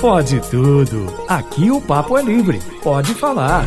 Pode tudo. Aqui o papo é livre. Pode falar.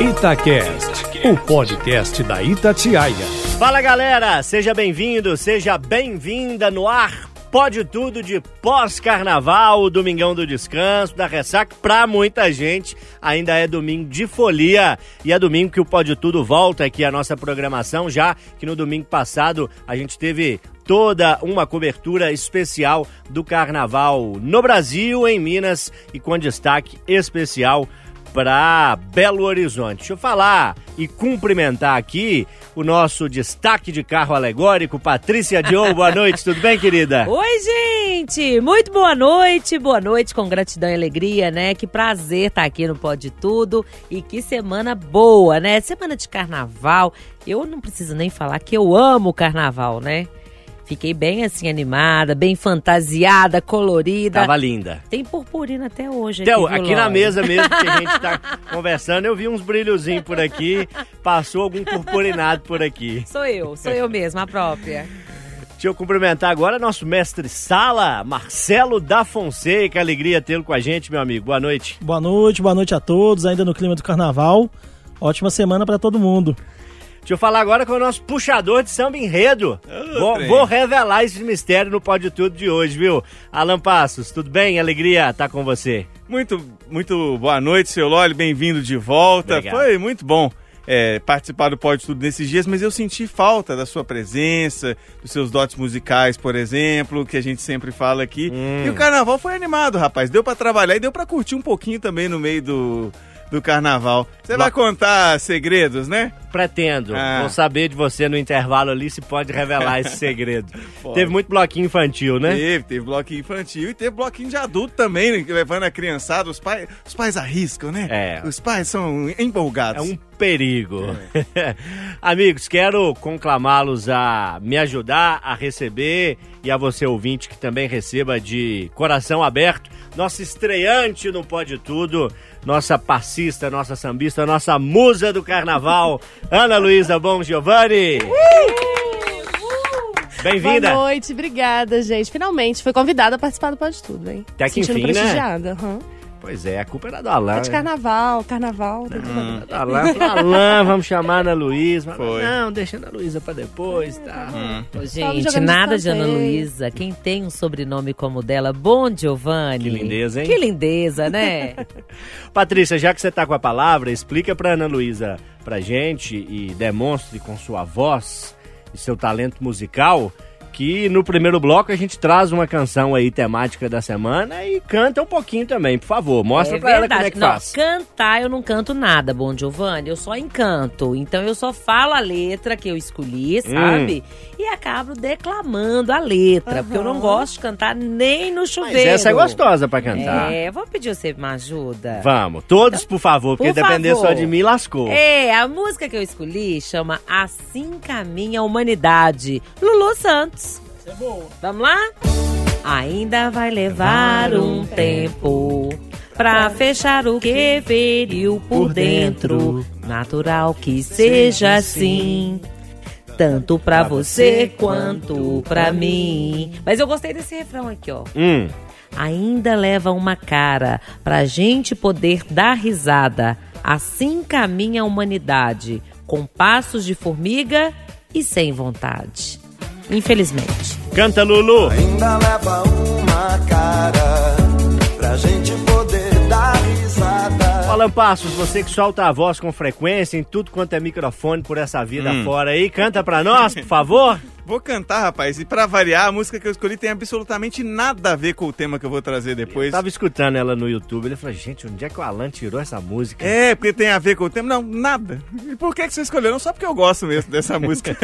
Itacast, o podcast da Itatiaia. Fala galera, seja bem-vindo, seja bem-vinda no ar. Pode tudo de pós-carnaval, domingão do descanso, da ressaca, pra muita gente ainda é domingo de folia e é domingo que o Pode Tudo volta aqui a nossa programação, já que no domingo passado a gente teve toda uma cobertura especial do carnaval no Brasil, em Minas e com destaque especial para Belo Horizonte. Deixa eu falar e cumprimentar aqui o nosso destaque de carro alegórico, Patrícia Diogo. Boa noite, tudo bem, querida? Oi, gente! Muito boa noite, boa noite com gratidão e alegria, né? Que prazer estar aqui no Pode Tudo e que semana boa, né? Semana de carnaval. Eu não preciso nem falar que eu amo o carnaval, né? Fiquei bem assim animada, bem fantasiada, colorida. Tava linda. Tem purpurina até hoje. Então, aqui, aqui na mesa mesmo que a gente tá conversando, eu vi uns brilhozinhos por aqui. Passou algum purpurinado por aqui. Sou eu, sou eu mesma, a própria. Deixa eu cumprimentar agora nosso mestre sala, Marcelo da Fonseca. Alegria tê-lo com a gente, meu amigo. Boa noite. Boa noite, boa noite a todos, ainda no clima do carnaval. Ótima semana para todo mundo. Deixa eu falar agora com o nosso puxador de samba enredo. Ô, vou, vou revelar esse mistério no Pode Tudo de hoje, viu? Alan Passos, tudo bem? Alegria estar com você. Muito, muito boa noite, seu Loli, bem-vindo de volta. Obrigado. Foi muito bom é, participar do Pode Tudo nesses dias, mas eu senti falta da sua presença, dos seus dotes musicais, por exemplo, que a gente sempre fala aqui. Hum. E o carnaval foi animado, rapaz. Deu pra trabalhar e deu pra curtir um pouquinho também no meio do, do carnaval. Você vai contar segredos, né? Pretendo. Ah. Vou saber de você no intervalo ali se pode revelar esse segredo. Teve muito bloquinho infantil, né? Teve, teve bloquinho infantil e teve bloquinho de adulto também, né, levando a criançada. Os pais, os pais arriscam, né? É. Os pais são É empolgados. um perigo. Amigos, quero conclamá-los a me ajudar a receber e a você ouvinte que também receba de coração aberto nossa estreante no Pode Tudo, nossa passista, nossa sambista, nossa musa do carnaval, Ana Luísa Bom Giovanni. Bem-vinda. Boa noite, obrigada, gente. Finalmente, foi convidada a participar do Pode Tudo, hein? Até que Sentindo enfim, né? prestigiada. Pois é, a culpa era do Alain. É de carnaval, carnaval. tem tudo. Da Alain, Alain, vamos chamar a Ana Luísa. Foi. Não, deixa a Ana Luísa pra depois, tá? Ô, Tava gente, nada de Ana. Luísa. Quem tem um sobrenome como o dela, Bom Giovanni. Que lindeza, hein? Que lindeza, né? Patrícia, já que você tá com a palavra, explica pra Ana Luísa pra gente e demonstre com sua voz e seu talento musical que no primeiro bloco a gente traz uma canção aí temática da semana e canta um pouquinho também, por favor. Mostra é pra ela verdade. como é que não, faz. cantar eu não canto nada, Bom Giovanni. Eu só encanto. Então eu só falo a letra que eu escolhi, sabe? E acabo declamando a letra. Porque eu não gosto de cantar nem no Mas chuveiro. essa é gostosa pra cantar. É, vou pedir você uma ajuda. Vamos, todos por favor, porque Por depender favor. só de mim, lascou. É, a música que eu escolhi chama Assim Caminha a Humanidade. Lulu Santos. É boa. Vamos lá? Ainda vai levar um tempo pra fechar o que feriu por dentro. Natural que seja assim. Tanto pra você quanto pra mim. Mas eu gostei desse refrão aqui, ó. Hum, Ainda leva uma cara pra gente poder dar risada. Assim caminha a humanidade, com passos de formiga e sem vontade. Infelizmente. canta Lulu. Ainda leva uma cara pra gente poder dar risada. Alan Passos, você que solta a voz com frequência em tudo quanto é microfone por essa vida Hum. fora aí, canta pra nós, por favor. Vou cantar, rapaz. E pra variar, a música que eu escolhi tem absolutamente nada a ver com o tema que eu vou trazer Eu depois. tava escutando ela no YouTube, ele falou, gente, onde é que o Alan tirou essa música? É, porque tem a ver com o tema. Não, nada. E por que, que você escolheu? Não, só porque eu gosto mesmo dessa música,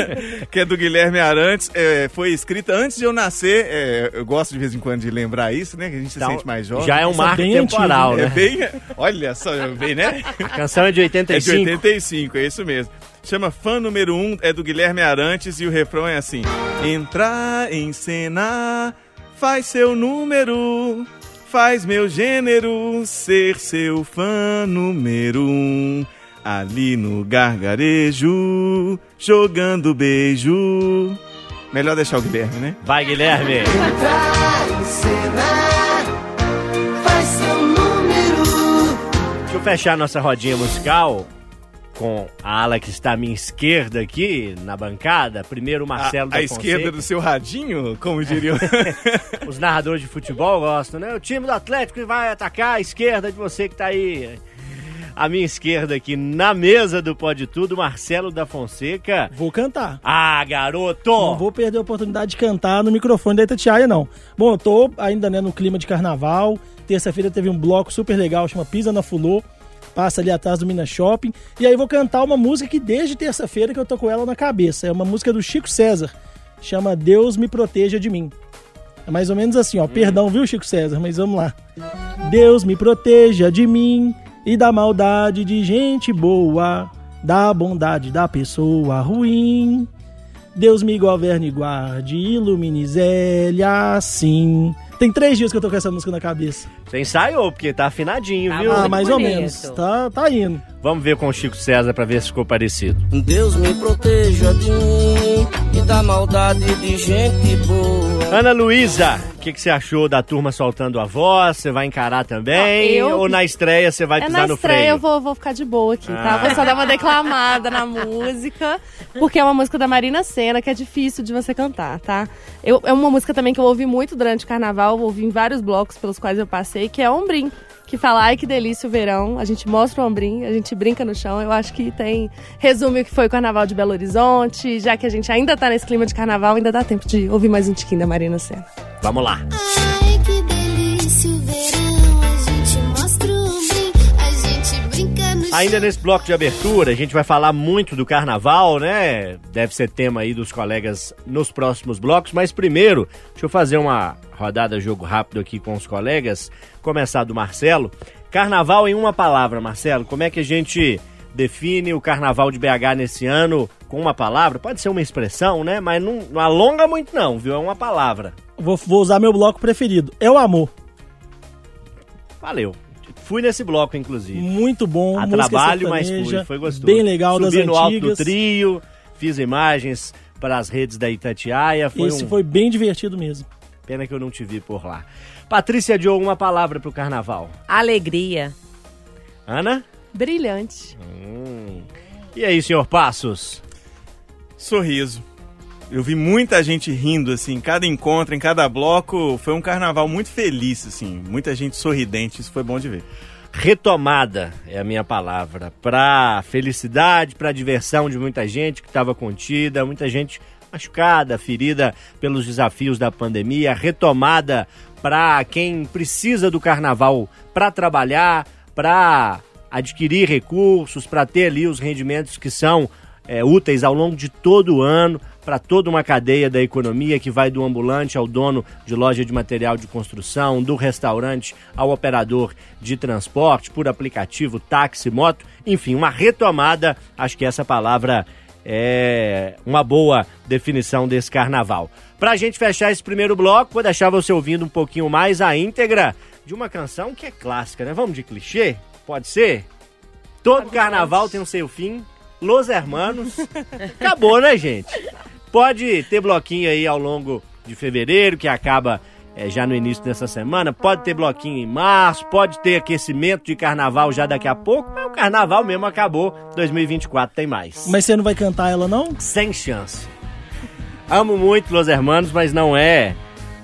que é do Guilherme Arantes. É, foi escrita antes de eu nascer. É, eu gosto de vez em quando de lembrar isso, né? Que a gente Então, se sente mais jovem. Já é um é marco bem temporal, antigo, É né? bem. Olha só, bem, né? A canção é de É de 85. 85, é isso mesmo. Chama Fã Número 1, é do Guilherme Arantes e o refrão é assim: Entrar em cena, faz seu número, faz meu gênero ser seu fã número 1. Ali no gargarejo, jogando beijo. Melhor deixar o Guilherme, né? Vai, Guilherme. fechar nossa rodinha musical com a ala que está à minha esquerda aqui na bancada. Primeiro o Marcelo a, da a Fonseca. esquerda do seu radinho, como diriam. Os narradores de futebol gostam, né? O time do Atlético que vai atacar a esquerda de você que tá aí. À minha esquerda aqui na mesa do Pode Tudo, Marcelo da Fonseca. Vou cantar. Ah, garoto! Não vou perder a oportunidade de cantar no microfone da Itatiaia, não. Bom, eu tô ainda né, no clima de carnaval. Terça-feira teve um bloco super legal, chama Pisa na Fulô. Passa ali atrás do Minas Shopping. E aí vou cantar uma música que desde terça-feira que eu tô com ela na cabeça. É uma música do Chico César. Chama Deus me proteja de mim. É mais ou menos assim, ó. Perdão, viu, Chico César? Mas vamos lá. Deus me proteja de mim e da maldade de gente boa, da bondade da pessoa ruim. Deus me governe e guarde, ilumine Zélia assim. Tem três dias que eu tô com essa música na cabeça. Você ensaiou, porque tá afinadinho, Tá viu? Ah, mais ou bonito. menos. Tá, tá indo. Vamos ver com o Chico César pra ver se ficou parecido. Deus me proteja de mim e da maldade de gente boa. Ana Luísa, o que, que você achou da turma soltando a voz? Você vai encarar também? Ah, eu- Ou na estreia você vai É pisar na no estreia freio? eu vou, vou ficar de boa aqui, tá? Ah. Vou só dar uma declamada na música, porque é uma música da Marina Senna que é difícil de você cantar, tá? Eu, é uma música também que eu ouvi muito durante o carnaval, ouvi em vários blocos pelos quais eu passei, que é Ombrim. Que fala, ai que delícia o verão, a gente mostra o ombrim, a gente brinca no chão. Eu acho que tem. Resume o que foi o carnaval de Belo Horizonte, já que a gente ainda tá nesse clima de carnaval, ainda dá tempo de ouvir mais um tiquinho da Marina Senna. Vamos lá. Ai, que Ainda nesse bloco de abertura, a gente vai falar muito do carnaval, né? Deve ser tema aí dos colegas nos próximos blocos, mas primeiro, deixa eu fazer uma rodada jogo rápido aqui com os colegas. Começar do Marcelo. Carnaval em uma palavra, Marcelo. Como é que a gente define o carnaval de BH nesse ano com uma palavra? Pode ser uma expressão, né? Mas não, não alonga muito, não, viu? É uma palavra. Vou, vou usar meu bloco preferido. É o amor. Valeu. Fui nesse bloco, inclusive. Muito bom. a trabalho, mas fui, foi gostoso. Bem legal Subi das no alto do antigas. trio, fiz imagens para as redes da Itatiaia. Foi Esse um... foi bem divertido mesmo. Pena que eu não te vi por lá. Patrícia Diogo, uma palavra pro carnaval. Alegria. Ana? Brilhante. Hum. E aí, senhor Passos? Sorriso. Eu vi muita gente rindo, assim, em cada encontro, em cada bloco. Foi um carnaval muito feliz, assim. Muita gente sorridente, isso foi bom de ver. Retomada é a minha palavra. Pra felicidade, pra diversão de muita gente que estava contida, muita gente machucada, ferida pelos desafios da pandemia. Retomada para quem precisa do carnaval para trabalhar, para adquirir recursos, para ter ali os rendimentos que são é, úteis ao longo de todo o ano para toda uma cadeia da economia que vai do ambulante ao dono de loja de material de construção, do restaurante ao operador de transporte, por aplicativo, táxi, moto, enfim, uma retomada. Acho que essa palavra é uma boa definição desse carnaval. Para a gente fechar esse primeiro bloco, vou deixar você ouvindo um pouquinho mais a íntegra de uma canção que é clássica, né? Vamos de clichê? Pode ser? Todo carnaval tem o seu fim. Los Hermanos. Acabou, né, gente? Pode ter bloquinho aí ao longo de fevereiro, que acaba é, já no início dessa semana. Pode ter bloquinho em março, pode ter aquecimento de carnaval já daqui a pouco, mas o carnaval mesmo acabou. 2024 tem mais. Mas você não vai cantar ela, não? Sem chance. Amo muito Los Hermanos, mas não é,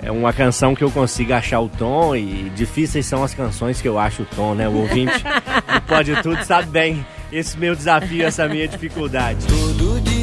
é uma canção que eu consiga achar o tom e difíceis são as canções que eu acho o tom, né? O ouvinte Pode Tudo sabe bem esse meu desafio, essa minha dificuldade. Todo dia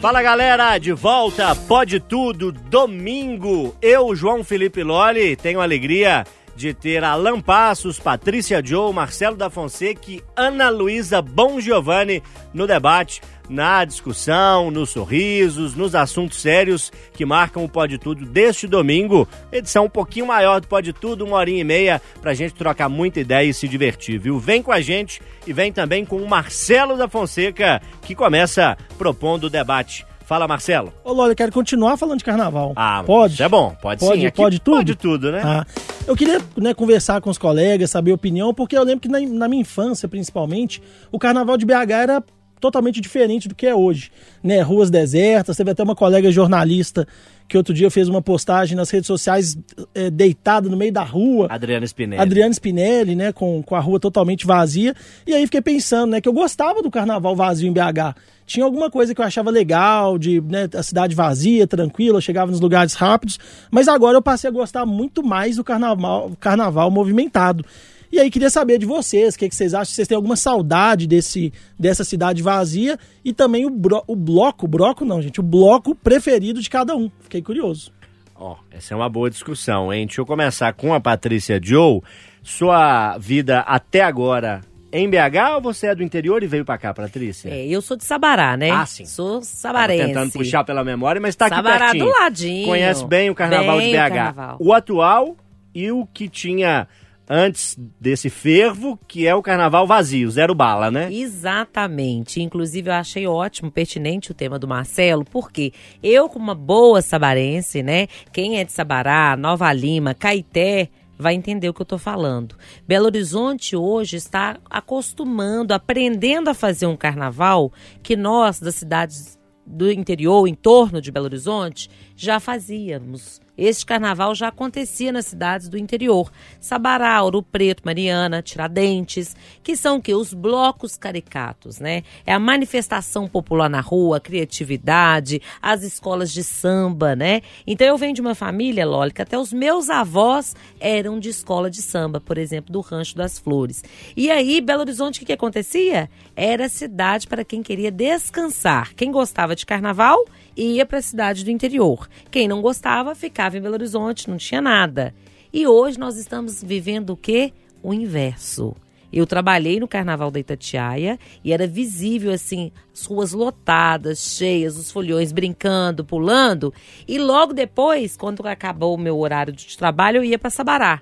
Fala galera, de volta, pode tudo, domingo. Eu, João Felipe Loli, tenho alegria de ter Alan Passos, Patrícia Joe, Marcelo da Fonseca e Ana Luísa Bom Giovanni no debate, na discussão, nos sorrisos, nos assuntos sérios que marcam o Pode Tudo deste domingo. Edição um pouquinho maior do Pode Tudo, uma horinha e meia, pra gente trocar muita ideia e se divertir, viu? Vem com a gente e vem também com o Marcelo da Fonseca, que começa propondo o debate. Fala, Marcelo. Ô, Lola, eu quero continuar falando de carnaval. Ah, pode? É bom, pode, Pode, sim. Aqui pode tudo? Pode tudo, né? Ah, eu queria né, conversar com os colegas, saber a opinião, porque eu lembro que na, na minha infância, principalmente, o carnaval de BH era totalmente diferente do que é hoje. Né? Ruas desertas, teve até uma colega jornalista que outro dia fez uma postagem nas redes sociais é, deitado no meio da rua. Adriana Spinelli. Adriano Spinelli, né, com, com a rua totalmente vazia. E aí fiquei pensando, né, que eu gostava do carnaval vazio em BH. Tinha alguma coisa que eu achava legal, de né, a cidade vazia, tranquila, chegava nos lugares rápidos. Mas agora eu passei a gostar muito mais do carnaval, carnaval movimentado. E aí queria saber de vocês, o que, que vocês acham? Vocês têm alguma saudade desse, dessa cidade vazia? E também o, bro, o bloco, bloco não, gente, o bloco preferido de cada um. Fiquei curioso. Ó, essa é uma boa discussão, hein? Deixa eu começar com a Patrícia Joe. Sua vida até agora em BH ou você é do interior e veio pra cá, Patrícia? É, eu sou de Sabará, né? Ah, sim. Sou Tava sabarense. tentando puxar pela memória, mas tá aqui Sabará pertinho. do ladinho. Conhece bem o carnaval Bem de o BH. carnaval. O atual e o que tinha antes desse fervo, que é o carnaval vazio, zero bala, né? Exatamente. Inclusive, eu achei ótimo, pertinente o tema do Marcelo, porque eu, como uma boa sabarense, né? Quem é de Sabará, Nova Lima, Caeté, vai entender o que eu tô falando. Belo Horizonte hoje está acostumando, aprendendo a fazer um carnaval que nós, das cidades do interior, em torno de Belo Horizonte, já fazíamos. Este carnaval já acontecia nas cidades do interior. Sabará, Ouro Preto, Mariana, Tiradentes, que são o quê? Os blocos caricatos, né? É a manifestação popular na rua, a criatividade, as escolas de samba, né? Então eu venho de uma família, que até os meus avós eram de escola de samba, por exemplo, do Rancho das Flores. E aí, Belo Horizonte, o que, que acontecia? Era cidade para quem queria descansar. Quem gostava de carnaval ia para a cidade do interior. Quem não gostava ficava em Belo Horizonte, não tinha nada. E hoje nós estamos vivendo o quê? O inverso. Eu trabalhei no Carnaval da Itatiaia e era visível assim, as ruas lotadas, cheias, os folhões brincando, pulando. E logo depois, quando acabou o meu horário de trabalho, eu ia para Sabará.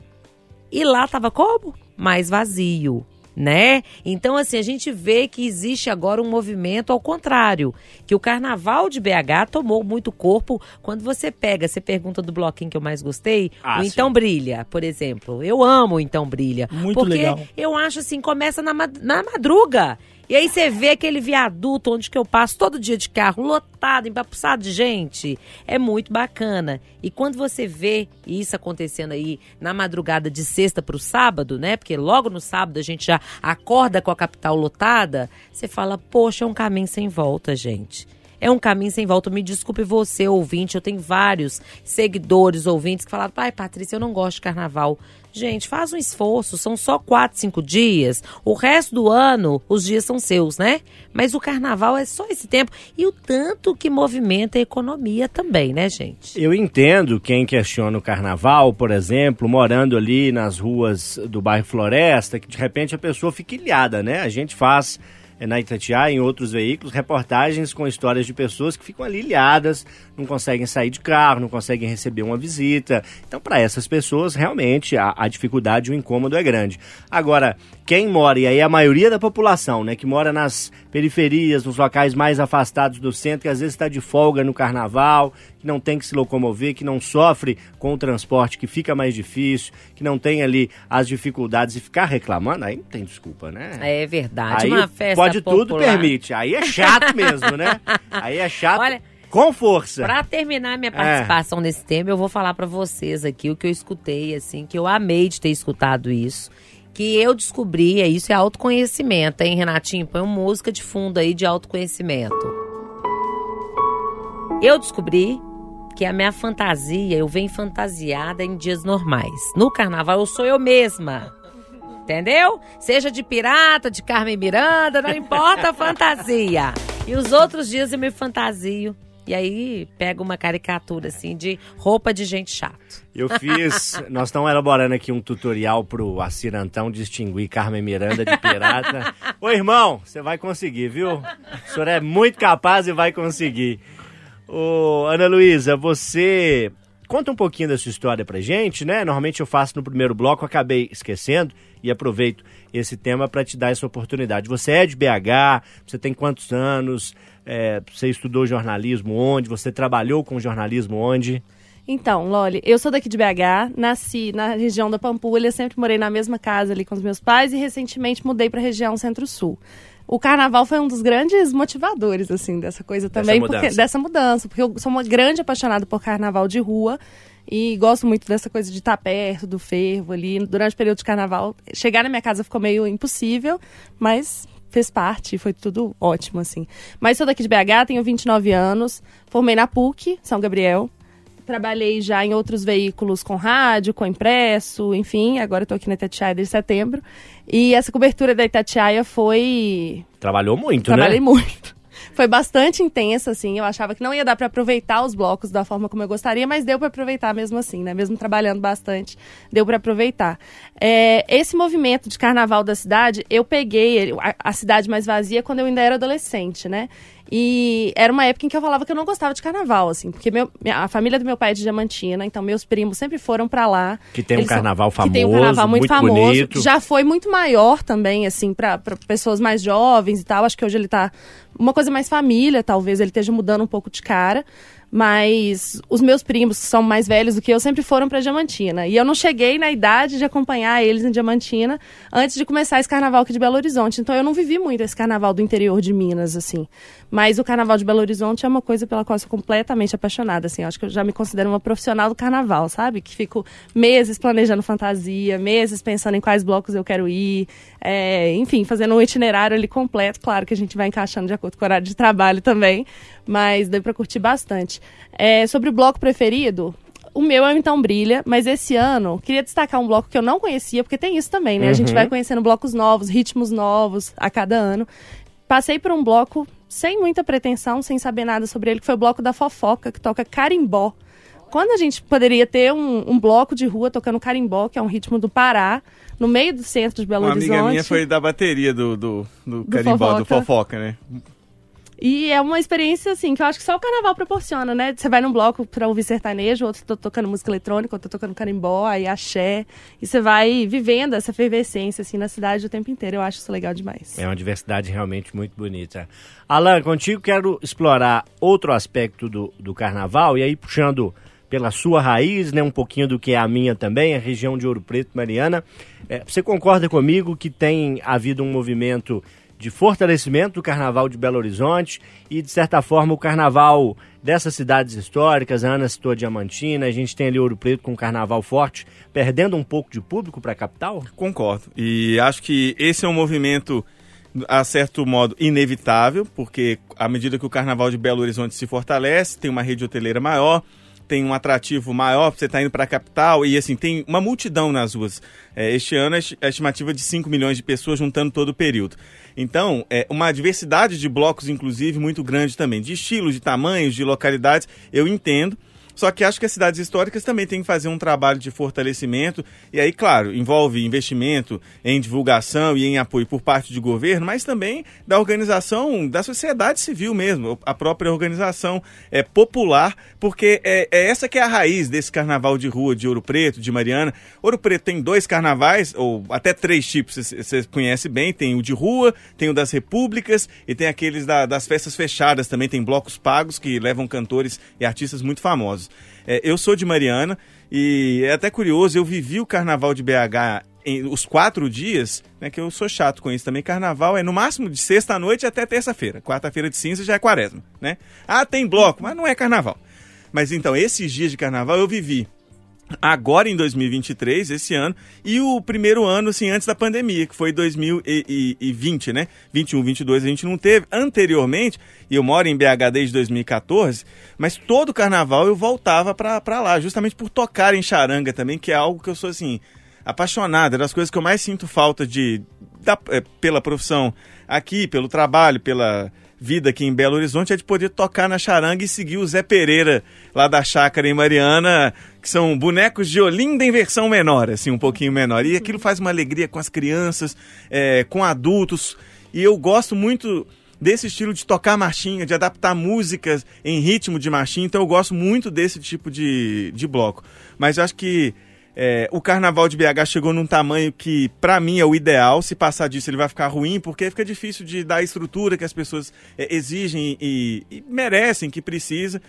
E lá tava como? Mais vazio, né? Então, assim, a gente vê que existe agora um movimento ao contrário, que o carnaval de BH tomou muito corpo. Quando você pega, você pergunta do bloquinho que eu mais gostei, Ah, o sim. Então Brilha, por exemplo. Eu amo o Então Brilha. Muito porque legal. eu acho assim, começa na, na madruga. E aí você vê aquele viaduto onde que eu passo todo dia de carro, lotado, empapuçado de gente. É muito bacana. E quando você vê isso acontecendo aí na madrugada de sexta para o sábado, né? Porque logo no sábado a gente já acorda com a capital lotada, você fala, poxa, é um caminho sem volta, gente. É um caminho sem volta. Me desculpe você, ouvinte. Eu tenho vários seguidores, ouvintes que falaram: pai, Patrícia, eu não gosto de carnaval. Gente, faz um esforço. São só quatro, cinco dias. O resto do ano, os dias são seus, né? Mas o carnaval é só esse tempo. E o tanto que movimenta a economia também, né, gente? Eu entendo quem questiona o carnaval, por exemplo, morando ali nas ruas do bairro Floresta, que de repente a pessoa fica ilhada, né? A gente faz na Itatiaia, em outros veículos, reportagens com histórias de pessoas que ficam ali ilhadas, não conseguem sair de carro, não conseguem receber uma visita. Então, para essas pessoas, realmente, a, a dificuldade e o incômodo é grande. Agora, quem mora, e aí a maioria da população, né, que mora nas periferias, nos locais mais afastados do centro, que às vezes está de folga no carnaval, que não tem que se locomover, que não sofre com o transporte, que fica mais difícil, que não tem ali as dificuldades e ficar reclamando, aí não tem desculpa, né? É verdade. Aí Uma festa pode tudo popular. permite. Aí é chato mesmo, né? Aí é chato Olha, com força. Pra terminar minha É. participação nesse tema, eu vou falar pra vocês aqui o que eu escutei, assim, que eu amei de ter escutado isso. Que eu descobri, é isso é autoconhecimento, hein, Renatinho? Põe uma música de fundo aí de autoconhecimento. Eu descobri que a minha fantasia, eu venho fantasiada em dias normais. No carnaval eu sou eu mesma. Entendeu? Seja de pirata, de Carmen Miranda, não importa a fantasia. E os outros dias eu me fantasio. E aí pego uma caricatura assim de roupa de gente chato. Eu fiz. Nós estamos elaborando aqui um tutorial pro Acirantão distinguir Carmen Miranda de pirata. Ô irmão, você vai conseguir, viu? O senhor é muito capaz e vai conseguir. Ô, Ana Luísa, você conta um pouquinho da sua história pra gente, né? Normalmente eu faço no primeiro bloco, acabei esquecendo e aproveito esse tema para te dar essa oportunidade. Você é de BH, você tem quantos anos? É, você estudou jornalismo onde? Você trabalhou com jornalismo onde? Então, Loli, eu sou daqui de BH, nasci na região da Pampulha, sempre morei na mesma casa ali com os meus pais e recentemente mudei para a região Centro-Sul. O carnaval foi um dos grandes motivadores, assim, dessa coisa também. mudança. Porque, dessa mudança. Porque eu sou uma grande apaixonada por carnaval de rua. E gosto muito dessa coisa de estar perto do fervo ali. Durante o período de carnaval, chegar na minha casa ficou meio impossível, mas fez parte, foi tudo ótimo, assim. Mas sou daqui de BH, tenho 29 anos, formei na PUC, São Gabriel. Trabalhei já em outros veículos com rádio, com impresso, enfim. Agora estou aqui na Itatiaia desde setembro. E essa cobertura da Itatiaia foi Trabalhou muito, Trabalhei né? muito. Foi bastante intensa, assim. Eu achava que não ia dar para aproveitar os blocos da forma como eu gostaria, mas deu para aproveitar mesmo assim, né? Mesmo trabalhando bastante, deu para aproveitar. É, esse movimento de carnaval da cidade, eu peguei a, a cidade mais vazia quando eu ainda era adolescente, né? E era uma época em que eu falava que eu não gostava de carnaval, assim, porque meu- a família do meu pai é de Diamantina, então meus primos sempre foram para lá. Que tem um Eles são- carnaval que tem um famoso, carnaval muito, muito famoso. bonito. Já foi muito maior também, assim, para pessoas mais jovens e tal. Acho que hoje ele tá uma coisa mais família, talvez ele esteja mudando um pouco de cara. Mas os meus primos, que são mais velhos do que eu, sempre foram para Diamantina. E eu não cheguei na idade de acompanhar eles em Diamantina antes de começar esse carnaval aqui de Belo Horizonte. Então eu não vivi muito esse carnaval do interior de Minas, assim. Mas o carnaval de Belo Horizonte é uma coisa pela qual eu sou completamente apaixonada, assim. Eu acho que eu já me considero uma profissional do carnaval, sabe? Que fico meses planejando fantasia, meses pensando em quais blocos eu quero ir. é, enfim, fazendo um itinerário ali completo. Claro que a gente vai encaixando de acordo com o horário de trabalho também. Mas deu pra curtir bastante. É, sobre o bloco preferido, o meu é o Então Brilha, mas esse ano queria destacar um bloco que eu não conhecia, porque tem isso também, né? A gente vai conhecendo blocos novos, ritmos novos a cada ano. Passei por um bloco sem muita pretensão, sem saber nada sobre ele, que foi o bloco da fofoca, que toca carimbó. Quando a gente poderia ter um, um bloco de rua tocando carimbó, que é um ritmo do Pará, no meio do centro de Belo Uma Horizonte. amiga minha foi da bateria do, do, do, carimbó, do Fofoca. fofoca, né? E é uma experiência, assim, que eu acho que só o carnaval proporciona, né? Você vai num bloco pra ouvir sertanejo, outro tá tocando música eletrônica, outro tá tocando carimbó, aí axé. E você vai vivendo essa efervescência, assim, na cidade o tempo inteiro. Eu acho isso legal demais. É uma diversidade realmente muito bonita. Alan, contigo quero explorar outro aspecto do, do carnaval, e aí puxando pela sua raiz, né, um pouquinho do que é a minha também, a região de Ouro Preto, Mariana. É, você concorda comigo que tem havido um movimento de fortalecimento do carnaval de Belo Horizonte e, de certa forma, o carnaval dessas cidades históricas, a Ana citou Diamantina, a gente tem ali Ouro Preto com um carnaval forte, perdendo um pouco de público para a capital? Concordo. E acho que esse é um movimento, a certo modo, inevitável, porque à medida que o Carnaval de Belo Horizonte se fortalece, tem uma rede hoteleira maior, tem um atrativo maior, você está indo para a capital e assim, tem uma multidão nas ruas. É, este ano a estimativa de 5 milhões de pessoas juntando todo o período. Então, é uma diversidade de blocos, inclusive, muito grande também, de estilos, de tamanhos, de localidades, eu entendo. Só que acho que as cidades históricas também têm que fazer um trabalho de fortalecimento. E aí, claro, envolve investimento em divulgação e em apoio por parte de governo, mas também da organização da sociedade civil mesmo, a própria organização é, popular, porque é, é essa que é a raiz desse carnaval de rua de Ouro Preto, de Mariana. Ouro Preto tem dois carnavais, ou até três tipos, você- conhece bem. Tem o de rua, tem o das repúblicas e tem aqueles da- das festas fechadas também. Tem blocos pagos que levam cantores e artistas muito famosos. É, eu sou de Mariana e é até curioso, eu vivi o carnaval de BH em os quatro dias, né, que eu sou chato com isso também. Carnaval é no máximo de sexta à noite até terça-feira. Quarta-feira de cinza já é quaresma, né? Ah, tem bloco, mas não é carnaval. Mas então, esses dias de carnaval eu vivi agora em 2023, esse ano, e o primeiro ano, assim, antes da pandemia, que foi 2020, né? 21, 22 a gente não teve. Anteriormente, e eu moro em BH desde 2014, mas todo carnaval eu voltava pra lá, justamente por tocar em charanga também, que é algo que eu sou, assim, apaixonado, é das coisas que eu mais sinto falta de, da- é, pela profissão aqui, pelo trabalho, pela vida aqui em Belo Horizonte, é de poder tocar na charanga e seguir o Zé Pereira, lá da chácara em Mariana, que são bonecos de Olinda em versão menor, assim, um pouquinho menor. E aquilo faz uma alegria com as crianças, é, com adultos. E eu gosto muito desse estilo de tocar marchinha, de adaptar músicas em ritmo de marchinha, então eu gosto muito desse tipo de, de bloco. Mas eu acho que é, o carnaval de BH chegou num tamanho que, pra mim, é o ideal. Se passar disso, ele vai ficar ruim, porque fica difícil de dar a estrutura que as pessoas é, exigem e, e merecem, que precisa.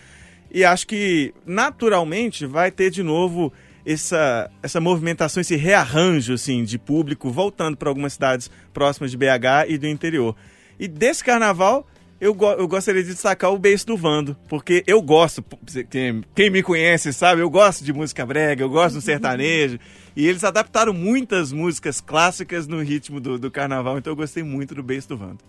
E acho que, naturalmente, vai ter de novo essa, essa movimentação, esse rearranjo assim, de público voltando para algumas cidades próximas de BH e do interior. E desse carnaval, eu, go- eu gostaria de destacar o beijo do Vando, porque eu gosto, quem, quem me conhece sabe, eu gosto de música brega, eu gosto do sertanejo, e eles adaptaram muitas músicas clássicas no ritmo do, do carnaval, então eu gostei muito do beijo do Vando.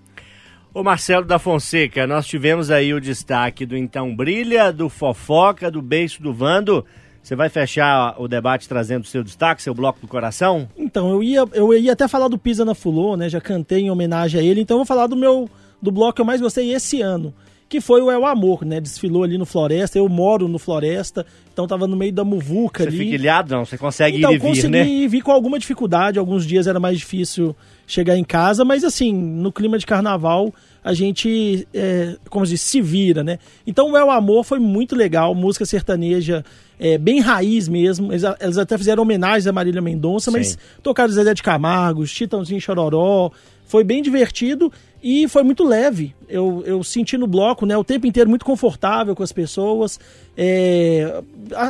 Ô Marcelo da Fonseca, nós tivemos aí o destaque do Então Brilha, do Fofoca, do Beiço do Vando. Você vai fechar o debate trazendo o seu destaque, seu bloco do coração? Então, eu ia, eu ia até falar do Pisa na Fulô, né? Já cantei em homenagem a ele, então eu vou falar do meu do bloco que eu mais gostei esse ano, que foi o El Amor, né? Desfilou ali no Floresta, eu moro no Floresta, então tava no meio da muvuca Você ali. fica ilhado? Não, você consegue então, ir e vir, consegui né? ir vir com alguma dificuldade, alguns dias era mais difícil chegar em casa, mas assim, no clima de carnaval, a gente, é, como se diz, se vira, né? Então o El Amor foi muito legal, música sertaneja, é, bem raiz mesmo. Eles, eles até fizeram homenagem a Marília Mendonça, mas tocaram Zezé de Camargo, Chitãozinho Chororó. Foi bem divertido e foi muito leve. Eu, eu senti no bloco, né, o tempo inteiro muito confortável com as pessoas. É,